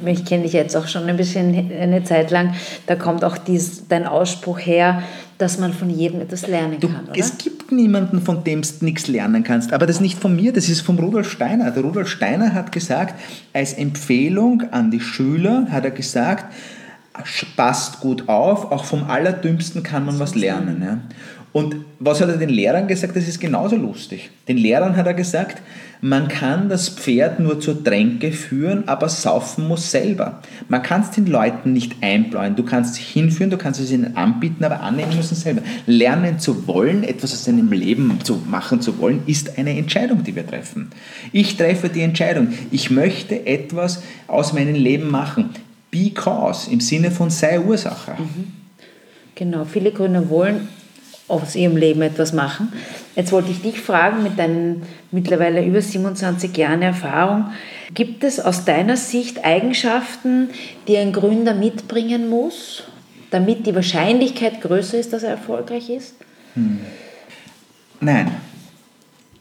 ich kenne dich jetzt auch schon ein bisschen eine Zeit lang, da kommt auch dies, dein Ausspruch her, dass man von jedem etwas lernen du, kann. Oder? Es gibt niemanden, von dem du nichts lernen kannst. Aber das ist nicht von mir, das ist von Rudolf Steiner. Der Rudolf Steiner hat gesagt, als Empfehlung an die Schüler hat er gesagt, passt gut auf, auch vom Allerdümmsten kann man was lernen. Ja. Und was hat er den Lehrern gesagt? Das ist genauso lustig. Den Lehrern hat er gesagt, man kann das Pferd nur zur Tränke führen, aber saufen muss selber. Man kann es den Leuten nicht einbläuen. Du kannst sie hinführen, du kannst es ihnen anbieten, aber annehmen müssen selber. Lernen zu wollen, etwas aus seinem Leben zu machen zu wollen, ist eine Entscheidung, die wir treffen. Ich treffe die Entscheidung. Ich möchte etwas aus meinem Leben machen. Because im Sinne von sei Ursache. Mhm. Genau, viele Gründer wollen aus ihrem Leben etwas machen. Jetzt wollte ich dich fragen, mit deinen mittlerweile über 27 Jahren Erfahrung, gibt es aus deiner Sicht Eigenschaften, die ein Gründer mitbringen muss, damit die Wahrscheinlichkeit größer ist, dass er erfolgreich ist? Hm. Nein.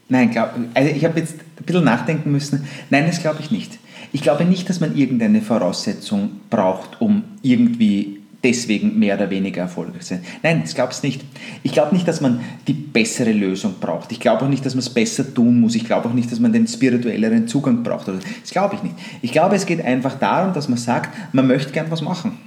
Nein, glaub, also ich habe jetzt ein bisschen nachdenken müssen. Nein, das glaube ich nicht. Ich glaube nicht, dass man irgendeine Voraussetzung braucht, um irgendwie deswegen mehr oder weniger erfolgreich sind. Nein, das glaube ich nicht. Ich glaube nicht, dass man die bessere Lösung braucht. Ich glaube auch nicht, dass man es besser tun muss. Ich glaube auch nicht, dass man den spirituelleren Zugang braucht. Das glaube ich nicht. Ich glaube, es geht einfach darum, dass man sagt, man möchte gern was machen.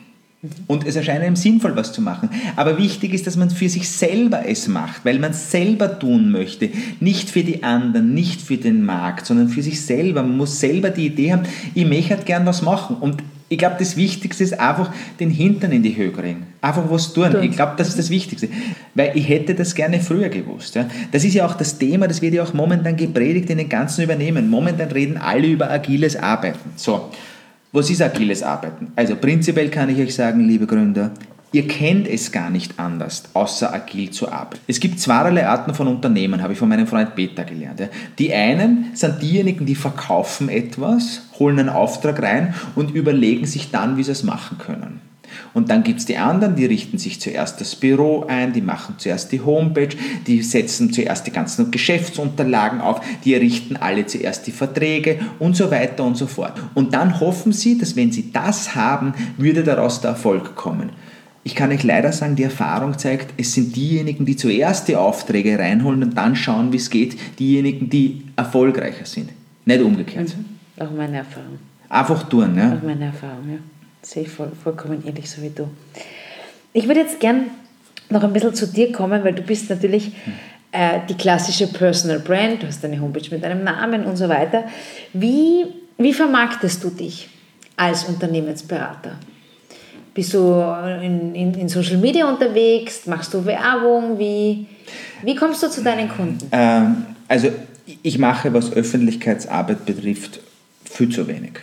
Und es erscheint einem sinnvoll, was zu machen. Aber wichtig ist, dass man für sich selber es macht, weil man es selber tun möchte. Nicht für die anderen, nicht für den Markt, sondern für sich selber. Man muss selber die Idee haben, ich möchte gern was machen. Und ich glaube, das Wichtigste ist einfach den Hintern in die Höhe kriegen. Einfach was tun. Ich glaube, das ist das Wichtigste. Weil ich hätte das gerne früher gewusst. Ja. Das ist ja auch das Thema, das wird ja auch momentan gepredigt in den ganzen Übernehmen. Momentan reden alle über agiles Arbeiten. So, was ist agiles Arbeiten? Also prinzipiell kann ich euch sagen, liebe Gründer, Ihr kennt es gar nicht anders, außer agil zu arbeiten. Es gibt zweierlei Arten von Unternehmen, habe ich von meinem Freund Peter gelernt. Die einen sind diejenigen, die verkaufen etwas, holen einen Auftrag rein und überlegen sich dann, wie sie es machen können. Und dann gibt es die anderen, die richten sich zuerst das Büro ein, die machen zuerst die Homepage, die setzen zuerst die ganzen Geschäftsunterlagen auf, die errichten alle zuerst die Verträge und so weiter und so fort. Und dann hoffen sie, dass wenn sie das haben, würde daraus der Erfolg kommen. Ich kann euch leider sagen, die Erfahrung zeigt, es sind diejenigen, die zuerst die Aufträge reinholen und dann schauen, wie es geht, diejenigen, die erfolgreicher sind. Nicht umgekehrt. Mhm. Auch meine Erfahrung. Einfach tun, ja. Auch meine Erfahrung, ja. sehe ich voll, vollkommen ähnlich, so wie du. Ich würde jetzt gern noch ein bisschen zu dir kommen, weil du bist natürlich äh, die klassische Personal Brand, du hast eine Homepage mit deinem Namen und so weiter. Wie, wie vermarktest du dich als Unternehmensberater? Bist du in, in, in, Social Media unterwegs? Machst du Werbung? Wie, wie kommst du zu deinen Kunden? Ähm, also ich mache, was Öffentlichkeitsarbeit betrifft, viel zu wenig.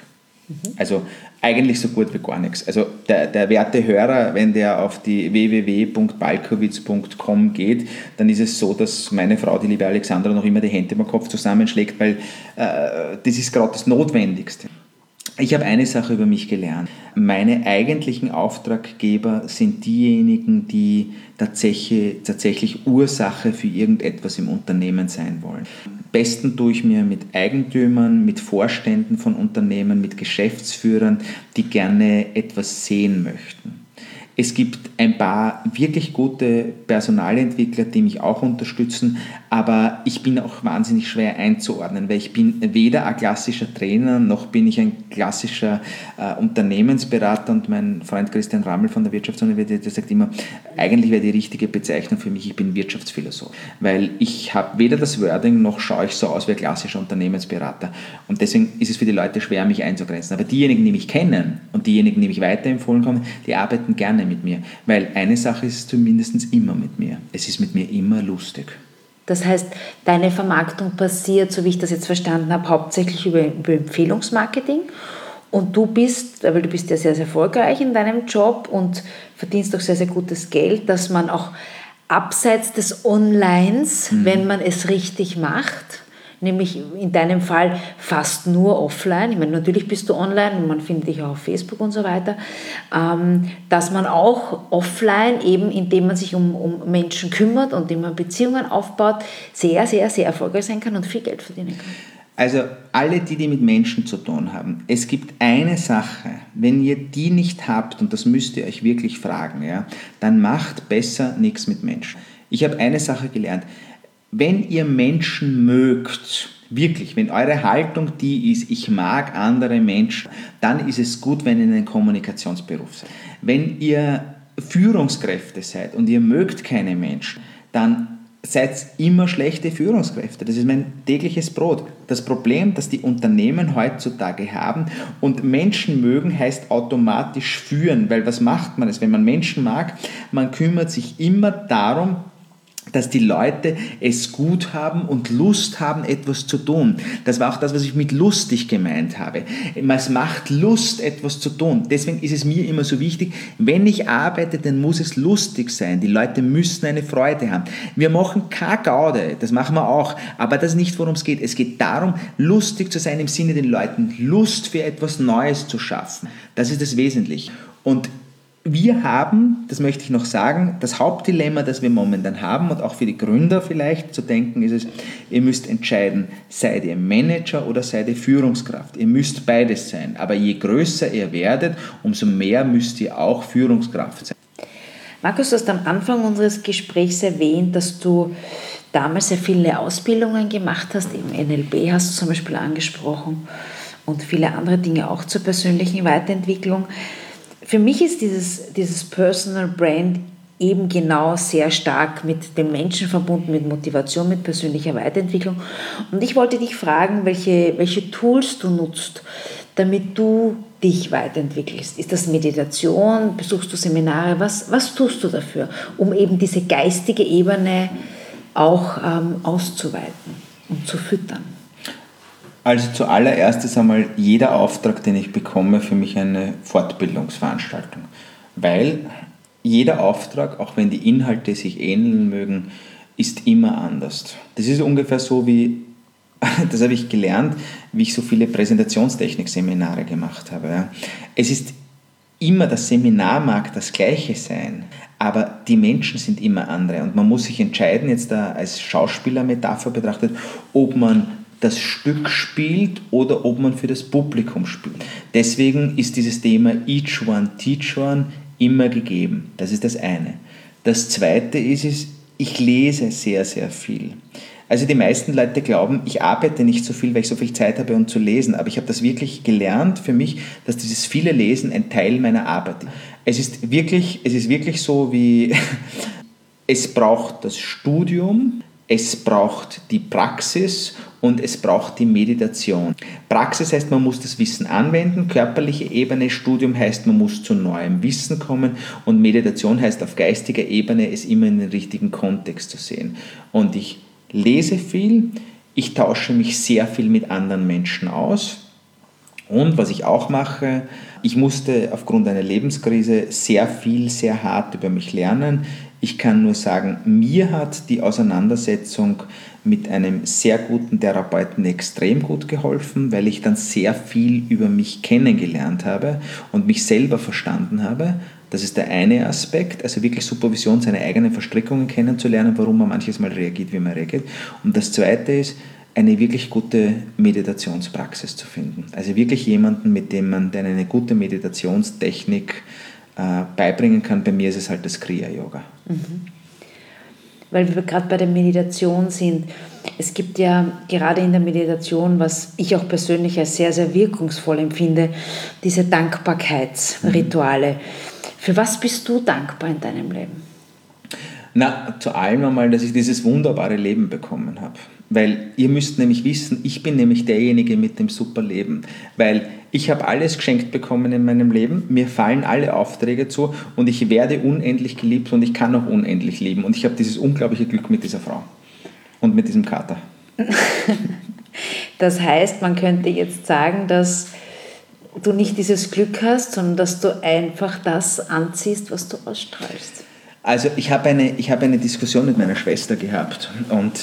Also eigentlich so gut wie gar nichts. Also der, der werte Hörer, wenn der auf die www.balkowitz.com geht, dann ist es so, dass meine Frau, die liebe Alexandra, noch immer die Hände im Kopf zusammenschlägt, weil äh, das ist gerade das Notwendigste. Ich habe eine Sache über mich gelernt. Meine eigentlichen Auftraggeber sind diejenigen, die tatsächlich, tatsächlich Ursache für irgendetwas im Unternehmen sein wollen. Besten tue ich mir mit Eigentümern, mit Vorständen von Unternehmen, mit Geschäftsführern, die gerne etwas sehen möchten. Es gibt ein paar wirklich gute Personalentwickler, die mich auch unterstützen, aber ich bin auch wahnsinnig schwer einzuordnen, weil ich bin weder ein klassischer Trainer noch bin ich ein klassischer äh, Unternehmensberater und mein Freund Christian Rammel von der Wirtschaftsuniversität der sagt immer, eigentlich wäre die richtige Bezeichnung für mich, ich bin Wirtschaftsphilosoph, weil ich habe weder das Wording noch schaue ich so aus wie ein klassischer Unternehmensberater und deswegen ist es für die Leute schwer, mich einzugrenzen. Aber diejenigen, die mich kennen und diejenigen, die mich weiterempfohlen kommen, die arbeiten gerne mit mir, weil eine Sache ist zumindest immer mit mir, es ist mit mir immer lustig. Das heißt, deine Vermarktung passiert, so wie ich das jetzt verstanden habe, hauptsächlich über, über Empfehlungsmarketing. Und du bist, weil du bist ja sehr, sehr erfolgreich in deinem Job und verdienst auch sehr, sehr gutes Geld, dass man auch abseits des Onlines, mhm. wenn man es richtig macht, nämlich in deinem Fall fast nur offline. Ich meine, natürlich bist du online und man findet dich auch auf Facebook und so weiter, ähm, dass man auch offline, eben indem man sich um, um Menschen kümmert und indem man Beziehungen aufbaut, sehr, sehr, sehr erfolgreich sein kann und viel Geld verdienen kann. Also alle die, die mit Menschen zu tun haben, es gibt eine Sache, wenn ihr die nicht habt, und das müsst ihr euch wirklich fragen, ja, dann macht besser nichts mit Menschen. Ich habe eine Sache gelernt wenn ihr Menschen mögt, wirklich, wenn eure Haltung die ist, ich mag andere Menschen, dann ist es gut, wenn ihr ein Kommunikationsberuf seid. Wenn ihr Führungskräfte seid und ihr mögt keine Menschen, dann seid immer schlechte Führungskräfte. Das ist mein tägliches Brot. Das Problem, das die Unternehmen heutzutage haben und Menschen mögen, heißt automatisch führen, weil was macht man es, wenn man Menschen mag? Man kümmert sich immer darum, dass die Leute es gut haben und Lust haben, etwas zu tun. Das war auch das, was ich mit lustig gemeint habe. Es macht Lust, etwas zu tun. Deswegen ist es mir immer so wichtig, wenn ich arbeite, dann muss es lustig sein. Die Leute müssen eine Freude haben. Wir machen keine Gaude, das machen wir auch, aber das ist nicht, worum es geht. Es geht darum, lustig zu sein im Sinne den Leuten Lust für etwas Neues zu schaffen. Das ist das Wesentliche. Und wir haben, das möchte ich noch sagen, das Hauptdilemma, das wir momentan haben und auch für die Gründer vielleicht zu denken, ist es, ihr müsst entscheiden, seid ihr Manager oder seid ihr Führungskraft. Ihr müsst beides sein, aber je größer ihr werdet, umso mehr müsst ihr auch Führungskraft sein. Markus, du hast am Anfang unseres Gesprächs erwähnt, dass du damals sehr viele Ausbildungen gemacht hast, im NLP hast du zum Beispiel angesprochen und viele andere Dinge auch zur persönlichen Weiterentwicklung für mich ist dieses, dieses Personal Brand eben genau sehr stark mit dem Menschen verbunden, mit Motivation, mit persönlicher Weiterentwicklung. Und ich wollte dich fragen, welche, welche Tools du nutzt, damit du dich weiterentwickelst. Ist das Meditation? Besuchst du Seminare? Was, was tust du dafür, um eben diese geistige Ebene auch ähm, auszuweiten und zu füttern? Also zuallererst ist einmal jeder Auftrag, den ich bekomme, für mich eine Fortbildungsveranstaltung. Weil jeder Auftrag, auch wenn die Inhalte sich ähneln mögen, ist immer anders. Das ist ungefähr so wie, das habe ich gelernt, wie ich so viele Präsentationstechnik-Seminare gemacht habe. Es ist immer, das Seminar mag das gleiche sein, aber die Menschen sind immer andere und man muss sich entscheiden, jetzt da als Schauspielermetapher betrachtet, ob man das Stück spielt oder ob man für das Publikum spielt. Deswegen ist dieses Thema Each One, Teach One immer gegeben. Das ist das eine. Das zweite ist, ist ich lese sehr, sehr viel. Also die meisten Leute glauben, ich arbeite nicht so viel, weil ich so viel Zeit habe, um zu lesen. Aber ich habe das wirklich gelernt für mich, dass dieses viele Lesen ein Teil meiner Arbeit ist. Es ist wirklich, es ist wirklich so wie, es braucht das Studium, es braucht die Praxis und es braucht die Meditation. Praxis heißt, man muss das Wissen anwenden, körperliche Ebene, Studium heißt, man muss zu neuem Wissen kommen und Meditation heißt, auf geistiger Ebene es immer in den richtigen Kontext zu sehen. Und ich lese viel, ich tausche mich sehr viel mit anderen Menschen aus Und was ich auch mache, ich musste aufgrund einer Lebenskrise sehr viel, sehr hart über mich lernen. Ich kann nur sagen, mir hat die Auseinandersetzung mit einem sehr guten Therapeuten extrem gut geholfen, weil ich dann sehr viel über mich kennengelernt habe und mich selber verstanden habe. Das ist der eine Aspekt, also wirklich Supervision, seine eigenen Verstrickungen kennenzulernen, warum man manches Mal reagiert, wie man reagiert. Und das zweite ist, eine wirklich gute Meditationspraxis zu finden. Also wirklich jemanden, mit dem man eine gute Meditationstechnik äh, beibringen kann. Bei mir ist es halt das Kriya-Yoga. Mhm. Weil wir gerade bei der Meditation sind. Es gibt ja gerade in der Meditation, was ich auch persönlich als sehr, sehr wirkungsvoll empfinde, diese Dankbarkeitsrituale. Mhm. Für was bist du dankbar in deinem Leben? Na, zu allem einmal, dass ich dieses wunderbare Leben bekommen habe. Weil ihr müsst nämlich wissen, ich bin nämlich derjenige mit dem super Leben. Weil ich habe alles geschenkt bekommen in meinem Leben, mir fallen alle Aufträge zu und ich werde unendlich geliebt und ich kann auch unendlich lieben. Und ich habe dieses unglaubliche Glück mit dieser Frau und mit diesem Kater. das heißt, man könnte jetzt sagen, dass du nicht dieses Glück hast, sondern dass du einfach das anziehst, was du ausstrahlst. Also ich habe eine, ich habe eine Diskussion mit meiner Schwester gehabt und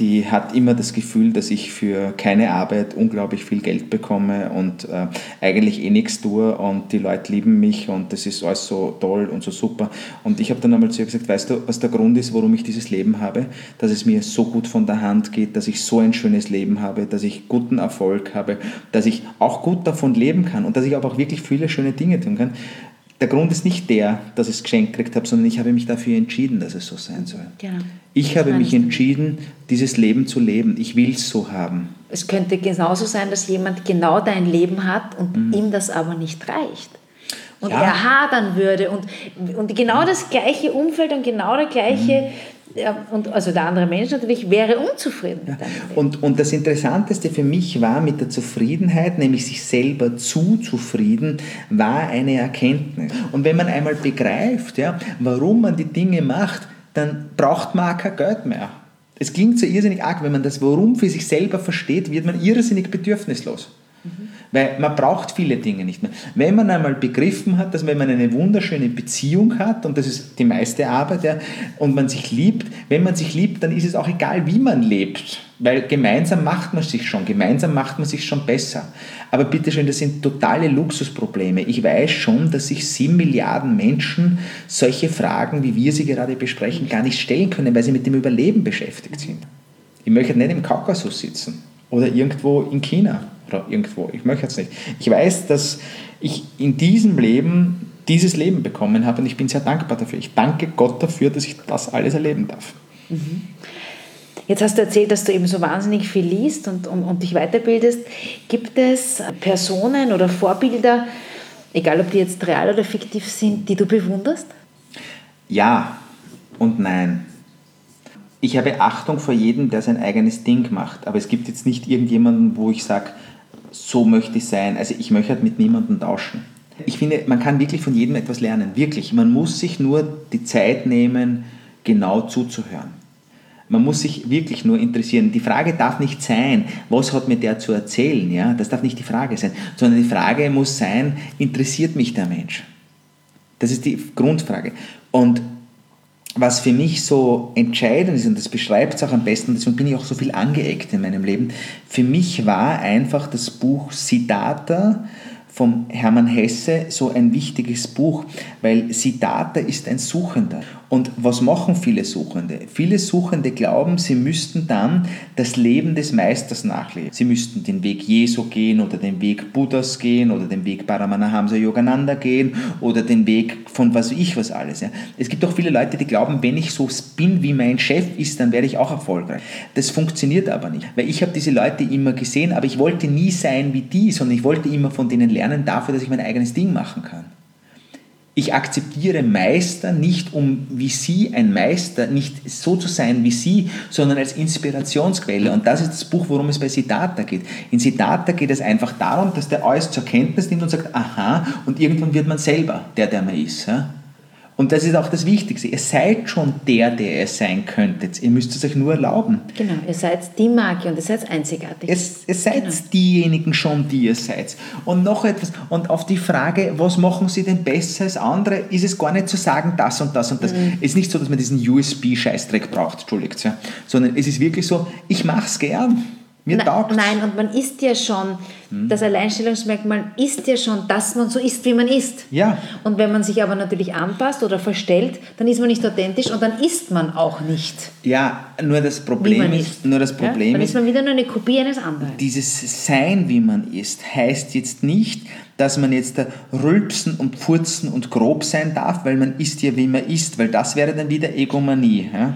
die hat immer das Gefühl, dass ich für keine Arbeit unglaublich viel Geld bekomme und äh, eigentlich eh nichts tue und die Leute lieben mich und das ist alles so toll und so super. Und ich habe dann einmal zu ihr gesagt, weißt du, was der Grund ist, warum ich dieses Leben habe? Dass es mir so gut von der Hand geht, dass ich so ein schönes Leben habe, dass ich guten Erfolg habe, dass ich auch gut davon leben kann und dass ich aber auch wirklich viele schöne Dinge tun kann der Grund ist nicht der, dass ich es geschenkt gekriegt habe, sondern ich habe mich dafür entschieden, dass es so sein soll. Genau. Ich habe mich entschieden, dieses Leben zu leben. Ich will es so haben. Es könnte genauso sein, dass jemand genau dein Leben hat und mhm. ihm das aber nicht reicht. Und ja. er hadern würde und, und genau das gleiche Umfeld und genau der gleiche mhm ja, und also der andere Mensch natürlich wäre unzufrieden. Ja. Und, und das Interessanteste für mich war mit der Zufriedenheit, nämlich sich selber zu zufrieden, war eine Erkenntnis. Und wenn man einmal begreift, ja, warum man die Dinge macht, dann braucht man auch kein Geld mehr. Es klingt so irrsinnig arg, wenn man das Warum für sich selber versteht, wird man irrsinnig bedürfnislos. Mhm. Weil man braucht viele Dinge nicht mehr. Wenn man einmal begriffen hat, dass wenn man eine wunderschöne Beziehung hat, und das ist die meiste Arbeit, ja, und man sich liebt, wenn man sich liebt, dann ist es auch egal, wie man lebt. Weil gemeinsam macht man sich schon, gemeinsam macht man sich schon besser. Aber bitteschön, das sind totale Luxusprobleme. Ich weiß schon, dass sich sieben Milliarden Menschen solche Fragen, wie wir sie gerade besprechen, gar nicht stellen können, weil sie mit dem Überleben beschäftigt sind. Ich möchte nicht im Kaukasus sitzen oder irgendwo in China oder irgendwo. Ich möchte jetzt nicht. Ich weiß, dass ich in diesem Leben dieses Leben bekommen habe und ich bin sehr dankbar dafür. Ich danke Gott dafür, dass ich das alles erleben darf. Mhm. Jetzt hast du erzählt, dass du eben so wahnsinnig viel liest und, und, und dich weiterbildest. Gibt es Personen oder Vorbilder, egal ob die jetzt real oder fiktiv sind, die du bewunderst? Ja und nein ich habe Achtung vor jedem, der sein eigenes Ding macht. Aber es gibt jetzt nicht irgendjemanden, wo ich sage, so möchte ich sein. Also ich möchte halt mit niemandem tauschen. Ich finde, man kann wirklich von jedem etwas lernen. Wirklich. Man muss sich nur die Zeit nehmen, genau zuzuhören. Man muss sich wirklich nur interessieren. Die Frage darf nicht sein, was hat mir der zu erzählen? Ja? Das darf nicht die Frage sein, sondern die Frage muss sein, interessiert mich der Mensch? Das ist die Grundfrage. Und was für mich so entscheidend ist, und das beschreibt es auch am besten, deswegen bin ich auch so viel angeeckt in meinem Leben, für mich war einfach das Buch Siddhartha von Hermann Hesse so ein wichtiges Buch, weil Siddhartha ist ein Suchender. Und was machen viele Suchende? Viele Suchende glauben, sie müssten dann das Leben des Meisters nachleben. Sie müssten den Weg Jesu gehen oder den Weg Buddhas gehen oder den Weg Paramanahamsa Yogananda gehen oder den Weg von was ich was alles. Ja. Es gibt auch viele Leute, die glauben, wenn ich so bin, wie mein Chef ist, dann werde ich auch erfolgreich. Das funktioniert aber nicht, weil ich habe diese Leute immer gesehen, aber ich wollte nie sein wie die, sondern ich wollte immer von denen lernen dafür, dass ich mein eigenes Ding machen kann. Ich akzeptiere Meister nicht, um wie Sie ein Meister, nicht so zu sein wie Sie, sondern als Inspirationsquelle. Und das ist das Buch, worum es bei Siddhartha geht. In Siddhartha geht es einfach darum, dass der alles zur Kenntnis nimmt und sagt, aha, und irgendwann wird man selber der, der man ist. Und das ist auch das Wichtigste. Ihr seid schon der, der ihr sein könntet. Ihr müsst es euch nur erlauben. Genau, ihr seid die Marke und ihr seid einzigartig. Ihr, ihr seid genau. diejenigen schon, die ihr seid. Und noch etwas, und auf die Frage, was machen sie denn besser als andere, ist es gar nicht zu sagen, das und das und das. Mhm. Es ist nicht so, dass man diesen USB-Scheißdreck braucht, entschuldigt, ja. sondern es ist wirklich so, ich mache es gern. Mir Na, taugt's. Nein, und man ist ja schon, hm. das Alleinstellungsmerkmal ist ja schon, dass man so ist, wie man ist. Ja. Und wenn man sich aber natürlich anpasst oder verstellt, dann ist man nicht authentisch und dann ist man auch nicht. Ja, nur das Problem ist, ist, nur das Problem ja? Dann ist man wieder nur eine Kopie eines anderen. Dieses Sein, wie man ist, heißt jetzt nicht, dass man jetzt da rülpsen und furzen und grob sein darf, weil man ist ja, wie man ist, weil das wäre dann wieder Egomanie. Ja?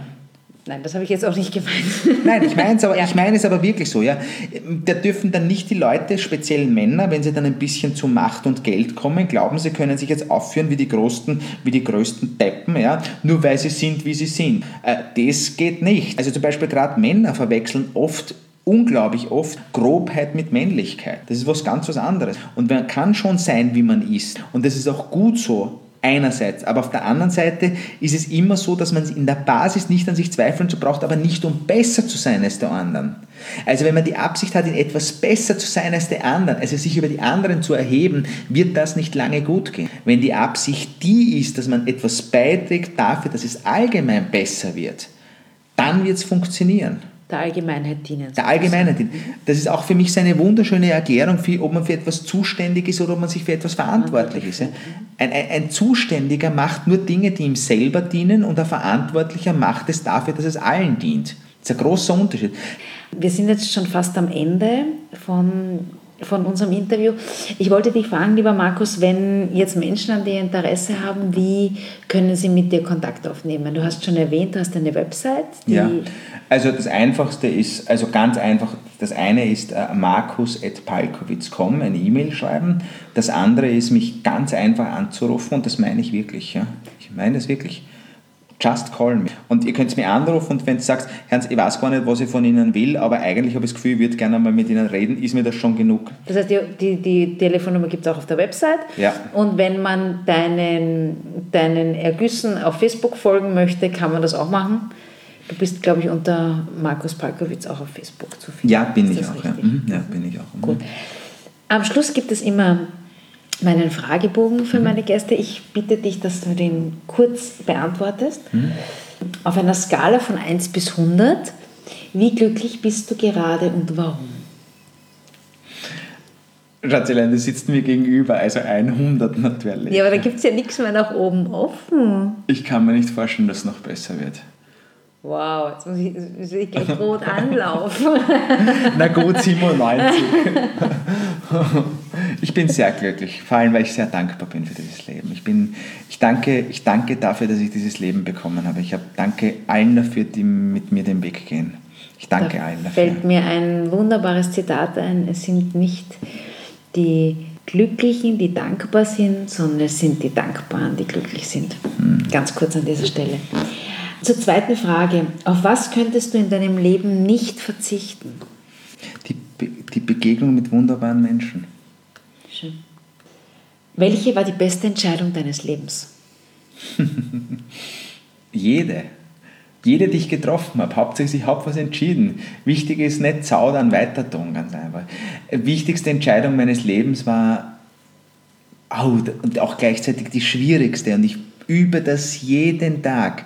Nein, das habe ich jetzt auch nicht gemeint. Nein, ich meine es aber, ja. ich meine es aber wirklich so. Ja. Da dürfen dann nicht die Leute, speziell Männer, wenn sie dann ein bisschen zu Macht und Geld kommen, glauben, sie können sich jetzt aufführen wie die größten, wie die größten Deppen, ja, nur weil sie sind, wie sie sind. Äh, das geht nicht. Also zum Beispiel gerade Männer verwechseln oft unglaublich oft Grobheit mit Männlichkeit. Das ist was ganz was anderes. Und man kann schon sein, wie man ist. Und das ist auch gut so einerseits. Aber auf der anderen Seite ist es immer so, dass man in der Basis nicht an sich zweifeln zu braucht, aber nicht um besser zu sein als der anderen. Also wenn man die Absicht hat, in etwas besser zu sein als der anderen, also sich über die anderen zu erheben, wird das nicht lange gut gehen. Wenn die Absicht die ist, dass man etwas beiträgt dafür, dass es allgemein besser wird, dann wird es funktionieren. Der Allgemeinheit dienen. Der Allgemeinheit dienen. Das ist auch für mich eine wunderschöne Erklärung, für, ob man für etwas zuständig ist oder ob man sich für etwas verantwortlich ist. Ein, ein, ein Zuständiger macht nur Dinge, die ihm selber dienen und ein Verantwortlicher macht es dafür, dass es allen dient. Das ist ein großer Unterschied. Wir sind jetzt schon fast am Ende von von unserem Interview. Ich wollte dich fragen, lieber Markus, wenn jetzt Menschen an dir Interesse haben, wie können sie mit dir Kontakt aufnehmen? Du hast schon erwähnt, du hast eine Website. ja, also das Einfachste ist, also ganz einfach, das eine ist äh, markus.palkowitz.com, eine E-Mail schreiben. Das andere ist, mich ganz einfach anzurufen und das meine ich wirklich. Ja. Ich meine es wirklich. Just call me. Und ihr könnt mir anrufen und wenn du sagst, Hans, ich weiß gar nicht, was ich von Ihnen will, aber eigentlich habe ich das Gefühl, ich würde gerne mal mit Ihnen reden, ist mir das schon genug. Das heißt, die, die, die Telefonnummer gibt es auch auf der Website. Ja. Und wenn man deinen, deinen Ergüssen auf Facebook folgen möchte, kann man das auch machen. Du bist, glaube ich, unter Markus Palkowitz auch auf Facebook zu finden. Ja, bin ich auch. Ja. Mhm. ja. bin ich auch. Mhm. Gut. Am Schluss gibt es immer meinen Fragebogen für mhm. meine Gäste. Ich bitte dich, dass du den kurz beantwortest. Mhm. Auf einer Skala von 1 bis 100, wie glücklich bist du gerade und warum? Schatzelein, du sitzt mir gegenüber, also 100 natürlich. Ja, aber da gibt es ja nichts mehr nach oben offen. Ich kann mir nicht vorstellen, dass es noch besser wird. Wow, jetzt muss ich, muss ich gleich rot anlaufen. Na gut, 97. ich bin sehr glücklich, vor allem weil ich sehr dankbar bin für dieses Leben. Ich, bin, ich, danke, ich danke dafür, dass ich dieses Leben bekommen habe. Ich habe, danke allen dafür, die mit mir den Weg gehen. Ich danke da allen dafür. fällt mir ein wunderbares Zitat ein. Es sind nicht die Glücklichen, die dankbar sind, sondern es sind die Dankbaren, die glücklich sind. Hm. Ganz kurz an dieser Stelle. Zur zweiten Frage. Auf was könntest du in deinem Leben nicht verzichten? Die, Be die Begegnung mit wunderbaren Menschen. Welche war die beste Entscheidung deines Lebens? Jede. Jede, die ich getroffen habe. Hauptsächlich, ich habe was entschieden. Wichtig ist nicht zaudern, weiter tun, ganz einfach. Wichtigste Entscheidung meines Lebens war, oh, und auch gleichzeitig die schwierigste, und ich übe das jeden Tag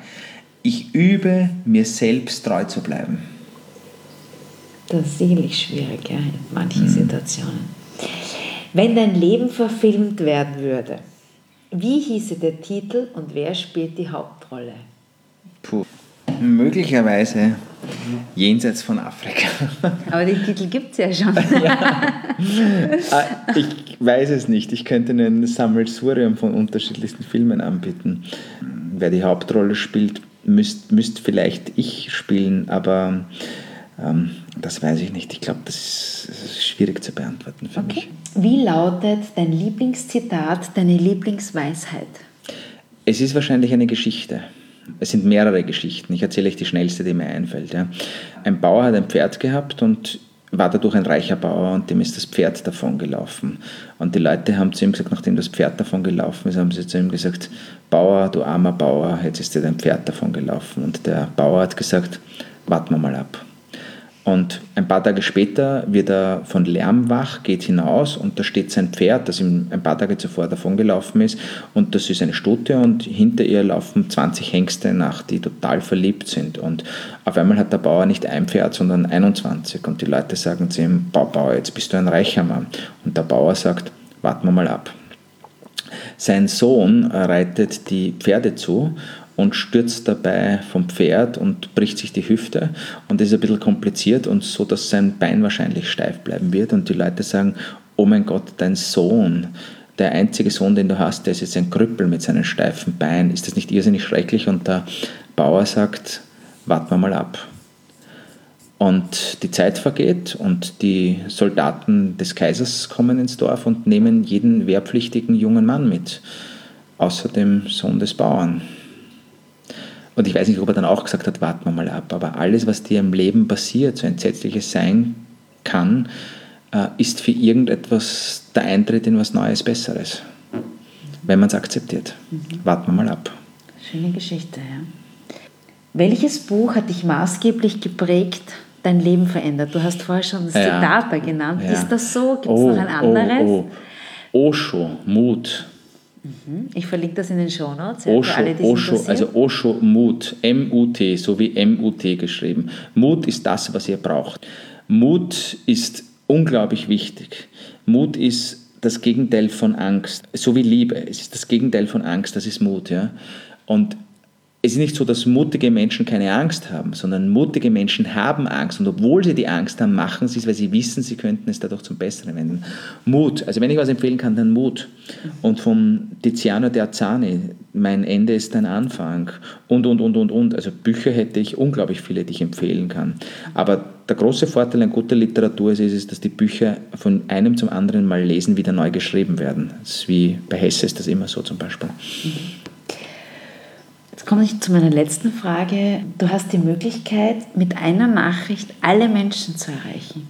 ich übe, mir selbst treu zu bleiben. Das ist sicherlich schwierig, ja, in manchen mhm. Situationen. Wenn dein Leben verfilmt werden würde, wie hieße der Titel und wer spielt die Hauptrolle? Puh. Möglicherweise jenseits von Afrika. Aber den Titel gibt es ja schon. ja. Ah, ich weiß es nicht. Ich könnte ein Sammelsurium von unterschiedlichsten Filmen anbieten. Wer die Hauptrolle spielt, müsste müsst vielleicht ich spielen, aber das weiß ich nicht. Ich glaube, das ist, das ist, schwierig zu beantworten für okay. mich. Wie lautet dein Lieblingszitat, deine Lieblingsweisheit? Es ist wahrscheinlich eine Geschichte. Es sind mehrere Geschichten. Ich erzähle euch die schnellste, die mir einfällt. Ja. Ein Bauer hat ein Pferd gehabt und war dadurch ein reicher Bauer und dem ist das Pferd davon gelaufen. Und die Leute haben zu ihm gesagt, nachdem das Pferd davon gelaufen ist, haben sie zu ihm gesagt, Bauer, du armer Bauer, jetzt ist dir dein Pferd davon gelaufen. Und der Bauer hat gesagt, warten wir mal ab. Und ein paar Tage später wird er von Lärm wach, geht hinaus und da steht sein Pferd, das ihm ein paar Tage zuvor davongelaufen ist. Und das ist eine Stute und hinter ihr laufen 20 Hengste nach, die total verliebt sind. Und auf einmal hat der Bauer nicht ein Pferd, sondern 21. Und die Leute sagen zu ihm, Bau, Bauer, jetzt bist du ein reicher Mann. Und der Bauer sagt, warten wir mal ab. Sein Sohn reitet die Pferde zu und stürzt dabei vom Pferd und bricht sich die Hüfte. Und ist ein bisschen kompliziert und so, dass sein Bein wahrscheinlich steif bleiben wird. Und die Leute sagen, oh mein Gott, dein Sohn, der einzige Sohn, den du hast, der ist jetzt ein Krüppel mit seinen steifen Beinen. Ist das nicht irrsinnig schrecklich? Und der Bauer sagt, warten wir mal ab. Und die Zeit vergeht und die Soldaten des Kaisers kommen ins Dorf und nehmen jeden wehrpflichtigen jungen Mann mit, außer dem Sohn des Bauern. Und ich weiß nicht, ob er dann auch gesagt hat, warten wir mal ab. Aber alles, was dir im Leben passiert, so entsetzliches sein kann, äh, ist für irgendetwas der Eintritt in was Neues, Besseres. Wenn man es akzeptiert. Mhm. Warten wir mal ab. Schöne Geschichte, ja. Welches Buch hat dich maßgeblich geprägt, dein Leben verändert? Du hast vorher schon das ja. Zitat genannt. Ja. Ist das so? Gibt es oh, noch ein anderes? Oh, oh. Osho, Mut. Mhm. Ich verlinke das in den Show Notes. Ja, Osho, alle, Osho also Osho Mut, M-U-T, so wie M-U-T geschrieben. Mut ist das, was ihr braucht. Mut ist unglaublich wichtig. Mut ist das Gegenteil von Angst, so wie Liebe. Es ist das Gegenteil von Angst, das ist Mut. Ja? Und es ist nicht so, dass mutige Menschen keine Angst haben, sondern mutige Menschen haben Angst. Und obwohl sie die Angst haben, machen sie es, weil sie wissen, sie könnten es dadurch zum Besseren wenden. Mut. Also wenn ich was empfehlen kann, dann Mut. Und von Tiziano de Azzani, mein Ende ist dein Anfang. Und, und, und, und, und. Also Bücher hätte ich unglaublich viele, die ich empfehlen kann. Aber der große Vorteil an guter Literatur ist, ist, dass die Bücher von einem zum anderen Mal lesen wieder neu geschrieben werden. Das ist wie bei Hesse ist das immer so zum Beispiel. Mhm komme ich zu meiner letzten Frage. Du hast die Möglichkeit, mit einer Nachricht alle Menschen zu erreichen.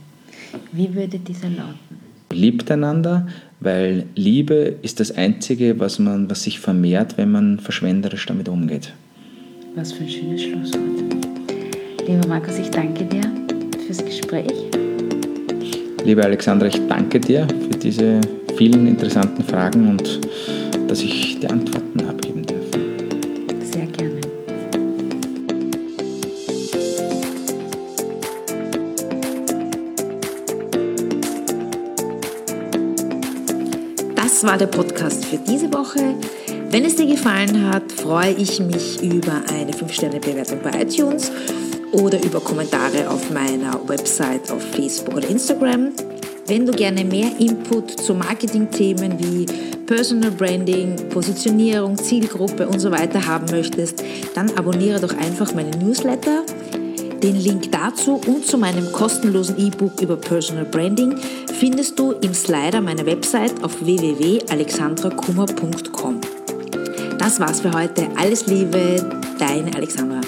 Wie würde diese lauten? Liebt einander, weil Liebe ist das Einzige, was, man, was sich vermehrt, wenn man verschwenderisch damit umgeht. Was für ein schönes Schlusswort. Lieber Markus, ich danke dir fürs Gespräch. Liebe Alexandra, ich danke dir für diese vielen interessanten Fragen und dass ich die Antworten habe. Das war der Podcast für diese Woche. Wenn es dir gefallen hat, freue ich mich über eine 5-Sterne-Bewertung bei iTunes oder über Kommentare auf meiner Website, auf Facebook oder Instagram. Wenn du gerne mehr Input zu Marketing-Themen wie Personal Branding, Positionierung, Zielgruppe und so weiter haben möchtest, dann abonniere doch einfach meinen Newsletter. Den Link dazu und zu meinem kostenlosen E-Book über Personal Branding findest du im Slider meiner Website auf www.alexandrakummer.com. Das war's für heute. Alles Liebe, deine Alexandra.